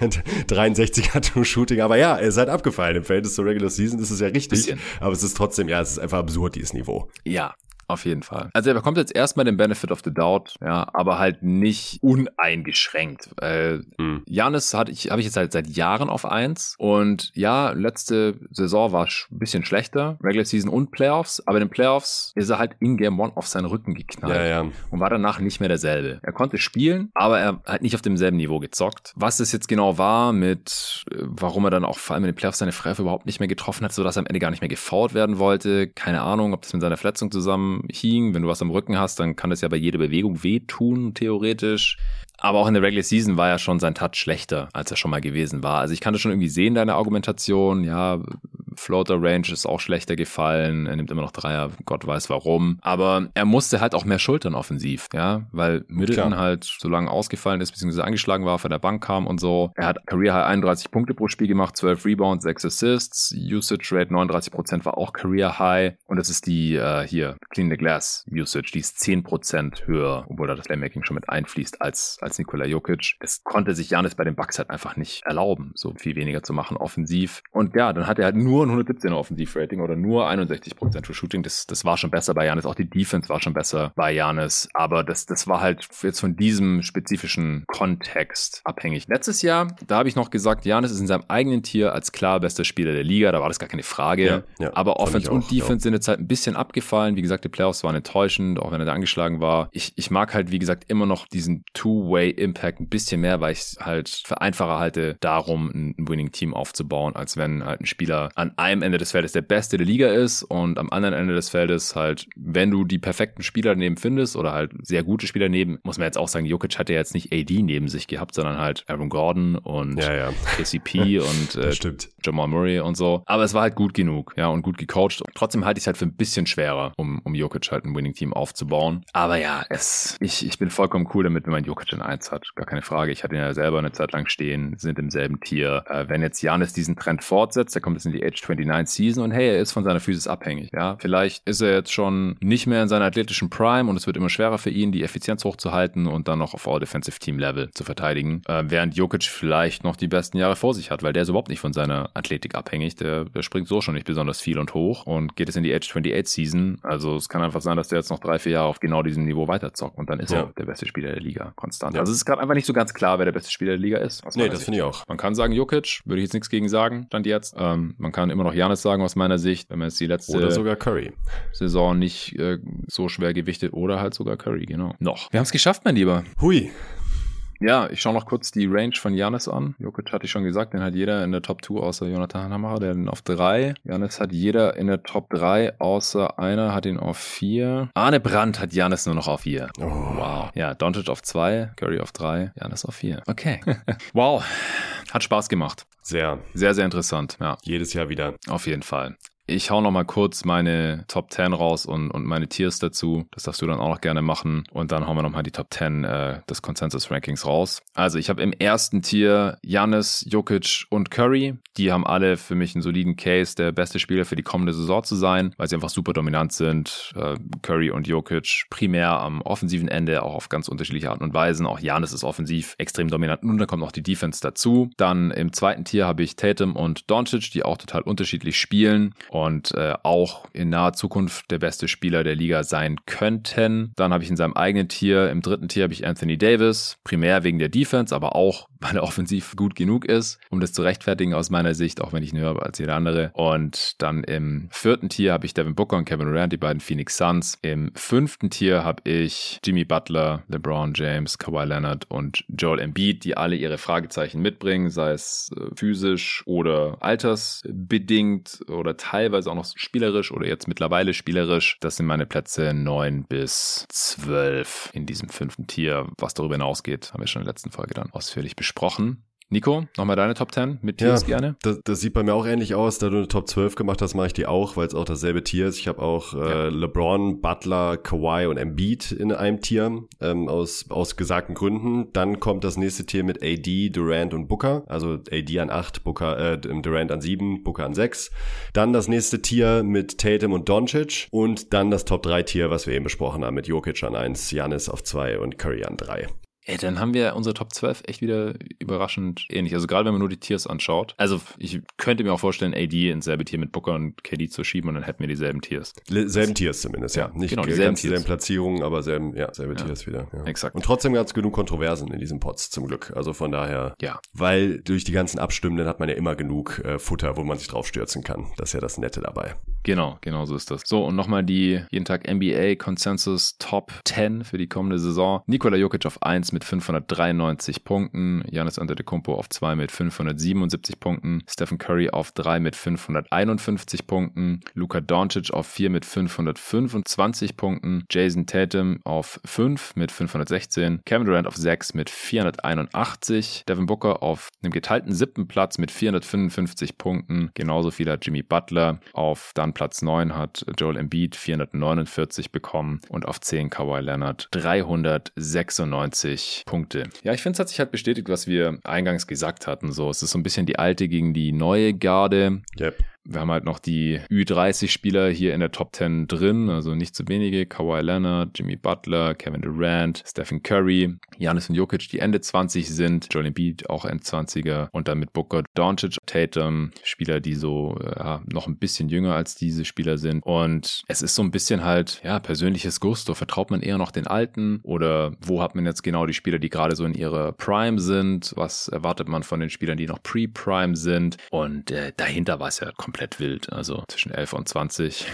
63er True Shooting. Aber ja, er ist halt abgefallen. Im Verhältnis zur Regular Season ist es ja richtig. Bisschen. Aber es ist trotzdem, ja, es ist einfach absurd, dieses Niveau. Ja, auf jeden Fall. Also er bekommt jetzt erstmal den Benefit of the Doubt, ja, aber halt nicht uneingeschränkt. Äh, Hm. Janis hatte ich, habe ich jetzt halt seit Jahren auf eins und ja, letzte Saison war ein bisschen schlechter, Regular Season und Playoffs, aber in den Playoffs ist er halt in Game One auf seinen Rücken geknallt Ja, ja. und war danach nicht mehr derselbe. Er konnte spielen, aber er hat nicht auf demselben Niveau gezockt. Was das jetzt genau war mit, äh, warum er dann auch vor allem in den Playoffs seine Freiwürfe überhaupt nicht mehr getroffen hat, sodass er am Ende gar nicht mehr gefoult werden wollte. Keine Ahnung, ob das mit seiner Verletzung zusammenhing. Wenn du was am Rücken hast, dann kann das ja bei jeder Bewegung wehtun, theoretisch. Aber auch in der Regular Season war ja schon sein Touch schlechter, als er schon mal gewesen war. Also ich kann das schon irgendwie sehen, deine Argumentation. Ja, Floater Range ist auch schlechter gefallen. Er nimmt immer noch Dreier, Gott weiß warum. Aber er musste halt auch mehr schultern offensiv, ja, weil Middleton Klar. halt so lange ausgefallen ist, beziehungsweise angeschlagen war, von der Bank kam und so. Er hat Career High 31 Punkte pro Spiel gemacht, 12 Rebounds, 6 Assists. Usage Rate 39% war auch Career High. Und das ist die, äh, hier, Clean the Glass Usage, die ist 10% höher, obwohl da das Playmaking schon mit einfließt als, als Nikola Jokic. Das konnte sich Janis bei den Bucks halt einfach nicht erlauben, so viel weniger zu machen offensiv. Und ja, dann hat er halt nur ein 117er Offensivrating oder nur 61% für Shooting. Das, das war schon besser bei Janis. Auch die Defense war schon besser bei Janis. Aber das, das war halt jetzt von diesem spezifischen Kontext abhängig. Letztes Jahr, da habe ich noch gesagt, Janis ist in seinem eigenen Tier als klar bester Spieler der Liga. Da war das gar keine Frage. Ja, ja, Aber Offense und Defense sind jetzt halt ein bisschen abgefallen. Wie gesagt, die Playoffs waren enttäuschend, auch wenn er da angeschlagen war. Ich, ich mag halt, wie gesagt, immer noch diesen Two-Way-Impact ein bisschen mehr, weil ich es halt für einfacher halte, darum ein Winning-Team aufzubauen, als wenn halt ein Spieler an einem Ende des Feldes der Beste der Liga ist und am anderen Ende des Feldes halt, wenn du die perfekten Spieler daneben findest oder halt sehr gute Spieler neben, muss man jetzt auch sagen, Jokic hat ja jetzt nicht AD neben sich gehabt, sondern halt Aaron Gordon und Ja, ja. KCP und äh. Jamal Murray und so. Aber es war halt gut genug, ja, und gut gecoacht. Trotzdem halte ich es halt für ein bisschen schwerer, um, um Jokic halt ein Winning-Team aufzubauen. Aber ja, es, ich, ich bin vollkommen cool damit, wenn man Jokic in eins hat. Gar keine Frage. Ich hatte ihn ja selber eine Zeit lang stehen, sind im selben Tier. Äh, wenn jetzt Janis diesen Trend fortsetzt, der kommt jetzt in die Age 29 Season und hey, er ist von seiner Physis abhängig, ja. Vielleicht ist er jetzt schon nicht mehr in seiner athletischen Prime und es wird immer schwerer für ihn, die Effizienz hochzuhalten und dann noch auf All-Defensive Team Level zu verteidigen. Äh, während Jokic vielleicht noch die besten Jahre vor sich hat, weil der ist überhaupt nicht von seiner Athletik abhängig. Der, der springt so schon nicht besonders viel und hoch und geht es in die Age 28 Season. Also es kann einfach sein, dass der jetzt noch drei, vier Jahre auf genau diesem Niveau weiterzockt und dann ist Ja. er der beste Spieler der Liga konstant. Ja. Also es ist gerade einfach nicht so ganz klar, wer der beste Spieler der Liga ist. Nee, das finde ich auch. Man kann sagen Jokic, würde ich jetzt nichts gegen sagen, stand jetzt. Ähm, man kann immer noch Janis sagen aus meiner Sicht, wenn man jetzt die letzte Oder sogar Curry. Saison nicht äh, so schwer gewichtet oder halt sogar Curry, genau. Noch. Wir haben es geschafft, mein Lieber. Hui. Ja, ich schaue noch kurz die Range von Janis an. Jokic hatte ich schon gesagt, den hat jeder in der Top 2 außer Jonathan Hammerer, der hat ihn auf 3. Janis hat jeder in der Top 3 außer einer hat ihn auf 4. Arne Brandt hat Janis nur noch auf 4. Oh. Wow. Ja, Doncic auf 2, Curry auf 3, Janis auf 4. Okay. wow. Hat Spaß gemacht. Sehr. Sehr, sehr interessant. Ja, Jedes Jahr wieder. auf jeden Fall. Ich hau noch mal kurz meine Top 10 raus und, und meine Tiers dazu. Das darfst du dann auch noch gerne machen. Und dann hauen wir noch mal die Top 10 äh, des Consensus-Rankings raus. Also ich habe im ersten Tier Janis, Jokic und Curry. Die haben alle für mich einen soliden Case, der beste Spieler für die kommende Saison zu sein, weil sie einfach super dominant sind. Äh, Curry und Jokic primär am offensiven Ende, auch auf ganz unterschiedliche Arten und Weisen. Auch Janis ist offensiv extrem dominant. Und dann kommt noch die Defense dazu. Dann im zweiten Tier habe ich Tatum und Doncic, die auch total unterschiedlich spielen und äh, auch in naher Zukunft der beste Spieler der Liga sein könnten. Dann habe ich in seinem eigenen Tier, im dritten Tier habe ich Anthony Davis, primär wegen der Defense, aber auch, weil er offensiv gut genug ist, um das zu rechtfertigen aus meiner Sicht, auch wenn ich ihn habe als jeder andere. Und dann im vierten Tier habe ich Devin Booker und Kevin Durant, die beiden Phoenix Suns. Im fünften Tier habe ich Jimmy Butler, LeBron James, Kawhi Leonard und Joel Embiid, die alle ihre Fragezeichen mitbringen, sei es äh, physisch oder altersbedingt oder teilweise auch noch spielerisch oder jetzt mittlerweile spielerisch. Das sind meine Plätze 9 bis 12 in diesem fünften Tier. Was darüber hinausgeht, haben wir schon in der letzten Folge dann ausführlich besprochen. Nico, nochmal deine Top 10 mit Tiers ja, gerne. Das, das, sieht bei mir auch ähnlich aus. Da du eine Top 12 gemacht hast, mache ich die auch, weil es auch dasselbe Tier ist. Ich habe auch äh, LeBron, Butler, Kawhi und Embiid in einem Tier ähm, aus, aus gesagten Gründen. Dann kommt das nächste Tier mit AD, Durant und Booker. Also AD an 8, Booker, äh, Durant an 7, Booker an 6. Dann das nächste Tier mit Tatum und Doncic. Und dann das Top 3 Tier, was wir eben besprochen haben, mit Jokic an 1, Janis auf 2 und Curry an 3. Ey, dann haben wir unsere Top 12 echt wieder überraschend ähnlich. Also gerade wenn man nur die Tiers anschaut. Also ich könnte mir auch vorstellen, AD ins selbe Tier mit Booker und KD zu schieben und dann hätten wir dieselben Tiers. Selben Tiers zumindest, ja. Nicht genau, dieselben, ganz dieselben Platzierungen, aber selben, ja, selbe Ja. Tiers wieder. Ja. Exakt. Und trotzdem gab es genug Kontroversen in diesen Pots zum Glück. Also von daher, Ja. weil durch die ganzen Abstimmenden hat man ja immer genug äh, Futter, wo man sich drauf stürzen kann. Das ist ja das Nette dabei. Genau, genau so ist das. So, und nochmal die jeden Tag NBA Consensus Top 10 für die kommende Saison. Nikola Jokic auf 1 mit 593 Punkten, Giannis Antetokounmpo auf 2 mit 577 Punkten, Stephen Curry auf 3 mit 551 Punkten, Luka Doncic auf 4 mit 525 Punkten, Jason Tatum auf 5 mit 516, Kevin Durant auf 6 mit 481, Devin Booker auf einem geteilten siebten Platz mit 455 Punkten, genauso viel hat Jimmy Butler, auf dann Platz 9 hat Joel Embiid 449 bekommen und auf 10 Kawhi Leonard 396 Punkte. Ja, ich finde, es hat sich halt bestätigt, was wir eingangs gesagt hatten. So, es ist so ein bisschen die alte gegen die neue Garde. Yep. Wir haben halt noch die Ü30-Spieler hier in der Top 10 drin, also nicht zu wenige. Kawhi Leonard, Jimmy Butler, Kevin Durant, Stephen Curry, Giannis und Jokic, die Ende 20 sind, Joel Embiid auch End-20er und dann mit Booker, Doncic, Tatum, Spieler, die so ja, noch ein bisschen jünger als diese Spieler sind. Und es ist so ein bisschen halt, ja, persönliches Gusto. Vertraut man eher noch den Alten oder wo hat man jetzt genau die Spieler, die gerade so in ihrer Prime sind? Was erwartet man von den Spielern, die noch Pre-Prime sind? Und äh, dahinter war es ja komplett wild. Also zwischen 11 und 20.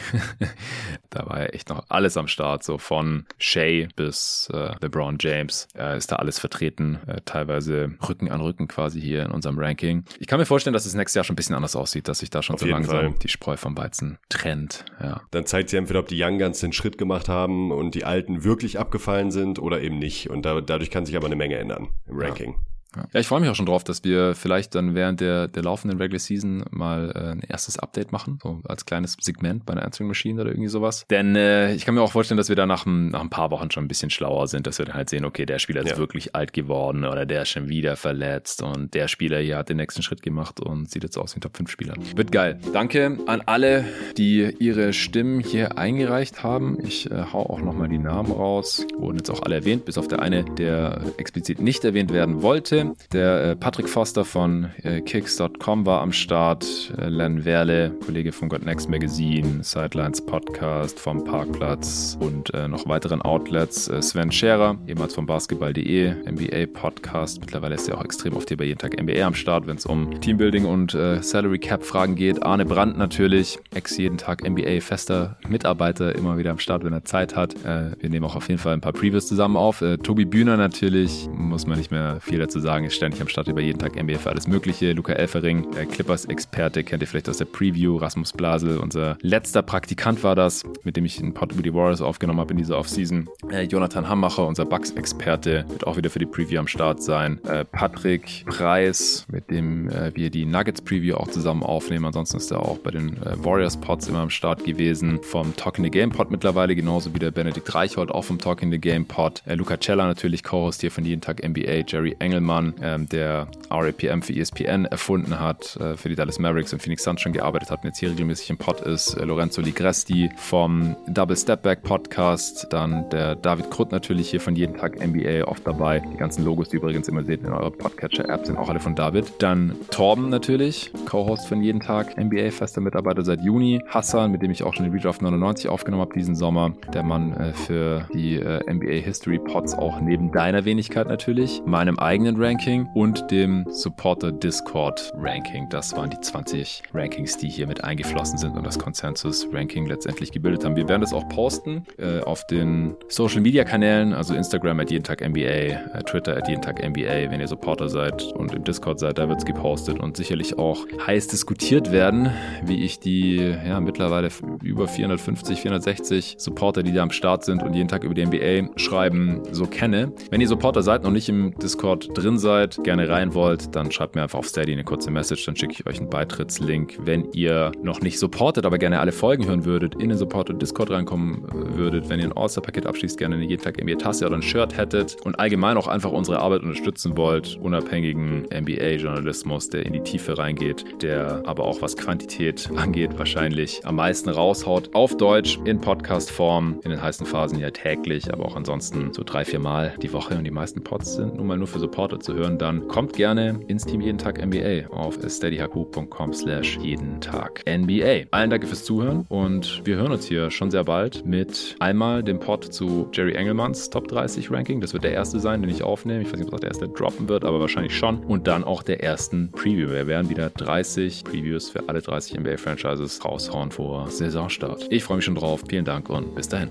da war ja echt noch alles am Start. So von Shea bis äh, LeBron James äh, ist da alles vertreten. Äh, teilweise Rücken an Rücken quasi hier in unserem Ranking. Ich kann mir vorstellen, dass es nächstes Jahr schon ein bisschen anders aussieht, dass sich da schon Auf so langsam Fall. die Spreu vom Weizen trennt. Ja. Dann zeigt sie entweder, ob die Young Guns den Schritt gemacht haben und die Alten wirklich abgefallen sind oder eben nicht. Und da, dadurch kann sich aber eine Menge ändern im Ranking. Ja. Ja, ich freue mich auch schon drauf, dass wir vielleicht dann während der, der laufenden Regular Season mal äh, ein erstes Update machen, so als kleines Segment bei einer Answering Machine oder irgendwie sowas. Denn äh, ich kann mir auch vorstellen, dass wir da nach, ein- nach ein paar Wochen schon ein bisschen schlauer sind, dass wir dann halt sehen, okay, der Spieler ist Ja. wirklich alt geworden oder der ist schon wieder verletzt und der Spieler hier hat den nächsten Schritt gemacht und sieht jetzt aus wie ein Top-5-Spieler. Wird geil. Danke an alle, die ihre Stimmen hier eingereicht haben. Ich äh, hau auch nochmal die Namen raus. Wurden jetzt auch alle erwähnt, bis auf der eine, der explizit nicht erwähnt werden wollte. Der äh, Patrick Foster von äh, Kicks.com war am Start. Äh, Len Werle, Kollege von Got Next Magazine, Sidelines Podcast vom Parkplatz und äh, noch weiteren Outlets. Äh, Sven Scherer, ehemals vom Basketball.de, NBA Podcast. Mittlerweile ist er auch extrem oft hier bei jeden Tag NBA am Start, wenn es um Teambuilding und äh, Salary Cap Fragen geht. Arne Brandt natürlich, ex jeden Tag NBA fester Mitarbeiter, immer wieder am Start, wenn er Zeit hat. Wir nehmen auch auf jeden Fall ein paar Previews zusammen auf. Tobi Bühner natürlich, muss man nicht mehr viel dazu sagen, ist ständig am Start über jeden Tag NBA für alles Mögliche. Luca Elfering, Clippers-Experte, kennt ihr vielleicht aus der Preview. Rasmus Blasel, unser letzter Praktikant war das, mit dem ich einen Pod über die Warriors aufgenommen habe in dieser Offseason. Äh, Jonathan Hammacher, unser Bucks-Experte, wird auch wieder für die Preview am Start sein. Äh, Patrick Preis, mit dem äh, wir die Nuggets-Preview auch zusammen aufnehmen. Ansonsten ist er auch bei den äh, Warriors-Pods immer am Start gewesen. Vom Talking the Game Pod mittlerweile, genauso wie der Benedikt Reichhold, auch vom Talking the Game Pod. Äh, Luca Cella natürlich, Co-Host hier von Jeden Tag NBA. Jerry Engelmann, ähm, der RAPM für ESPN erfunden hat, äh, für die Dallas Mavericks und Phoenix Suns schon gearbeitet hat und jetzt hier regelmäßig im Pod ist. Äh, Lorenzo Ligresti vom Double Step Back Podcast. Dann der David Krutt natürlich hier von Jeden Tag NBA oft dabei. Die ganzen Logos, die ihr übrigens immer seht in eurer Podcatcher-App, sind auch alle von David. Dann Torben natürlich, Co-Host von Jeden Tag NBA, fester Mitarbeiter seit Juni. Hassan, mit dem ich auch schon den Redraft 99 aufgenommen habe diesen Sommer. Der Mann äh, für die äh, NBA History Pods auch neben deiner Wenigkeit natürlich, meinem eigenen Ranking und dem Supporter Discord Ranking. Das waren die 20 Rankings, die hier mit eingeflossen sind und das Consensus Ranking letztendlich gebildet haben. Wir werden das auch posten äh, auf den Social Media Kanälen, also Instagram at jeden Tag NBA, äh, Twitter at jeden Tag NBA, wenn ihr Supporter seid und im Discord seid, da wird es gepostet und sicherlich auch heiß diskutiert werden, wie ich die ja mittlerweile über 450, 460 Supporter, die da am Start sind und jeden Tag über die NBA schreiben, so kenne. Wenn ihr Supporter seid und nicht im Discord drin drin seid, gerne rein wollt, dann schreibt mir einfach auf Steady eine kurze Message, dann schicke ich euch einen Beitrittslink. Wenn ihr noch nicht supportet, aber gerne alle Folgen hören würdet, in den Support und Discord reinkommen äh, würdet, wenn ihr ein All-Star-Paket abschließt, gerne jeden Tag NBA-Tasse oder ein Shirt hättet und allgemein auch einfach unsere Arbeit unterstützen wollt, unabhängigen NBA-Journalismus, der in die Tiefe reingeht, der aber auch was Quantität angeht, wahrscheinlich am meisten raushaut, auf Deutsch, in Podcast-Form, in den heißen Phasen ja täglich, aber auch ansonsten so drei, vier Mal die Woche und die meisten Pods sind nun mal nur für Supporter zu hören, dann kommt gerne ins Team Jeden Tag NBA auf steadyhq.com slash jeden Tag NBA. Allen danke fürs Zuhören und wir hören uns hier schon sehr bald mit einmal dem Pod zu Jerry Engelmanns Top 30 Ranking. Das wird der erste sein, den ich aufnehme. Ich weiß nicht, ob das der erste droppen wird, aber wahrscheinlich schon. Und dann auch der ersten Preview. Wir werden wieder 30 Previews für alle 30 NBA-Franchises raushauen vor Saisonstart. Ich freue mich schon drauf. Vielen Dank und bis dahin.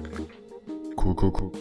Cool, cool, cool.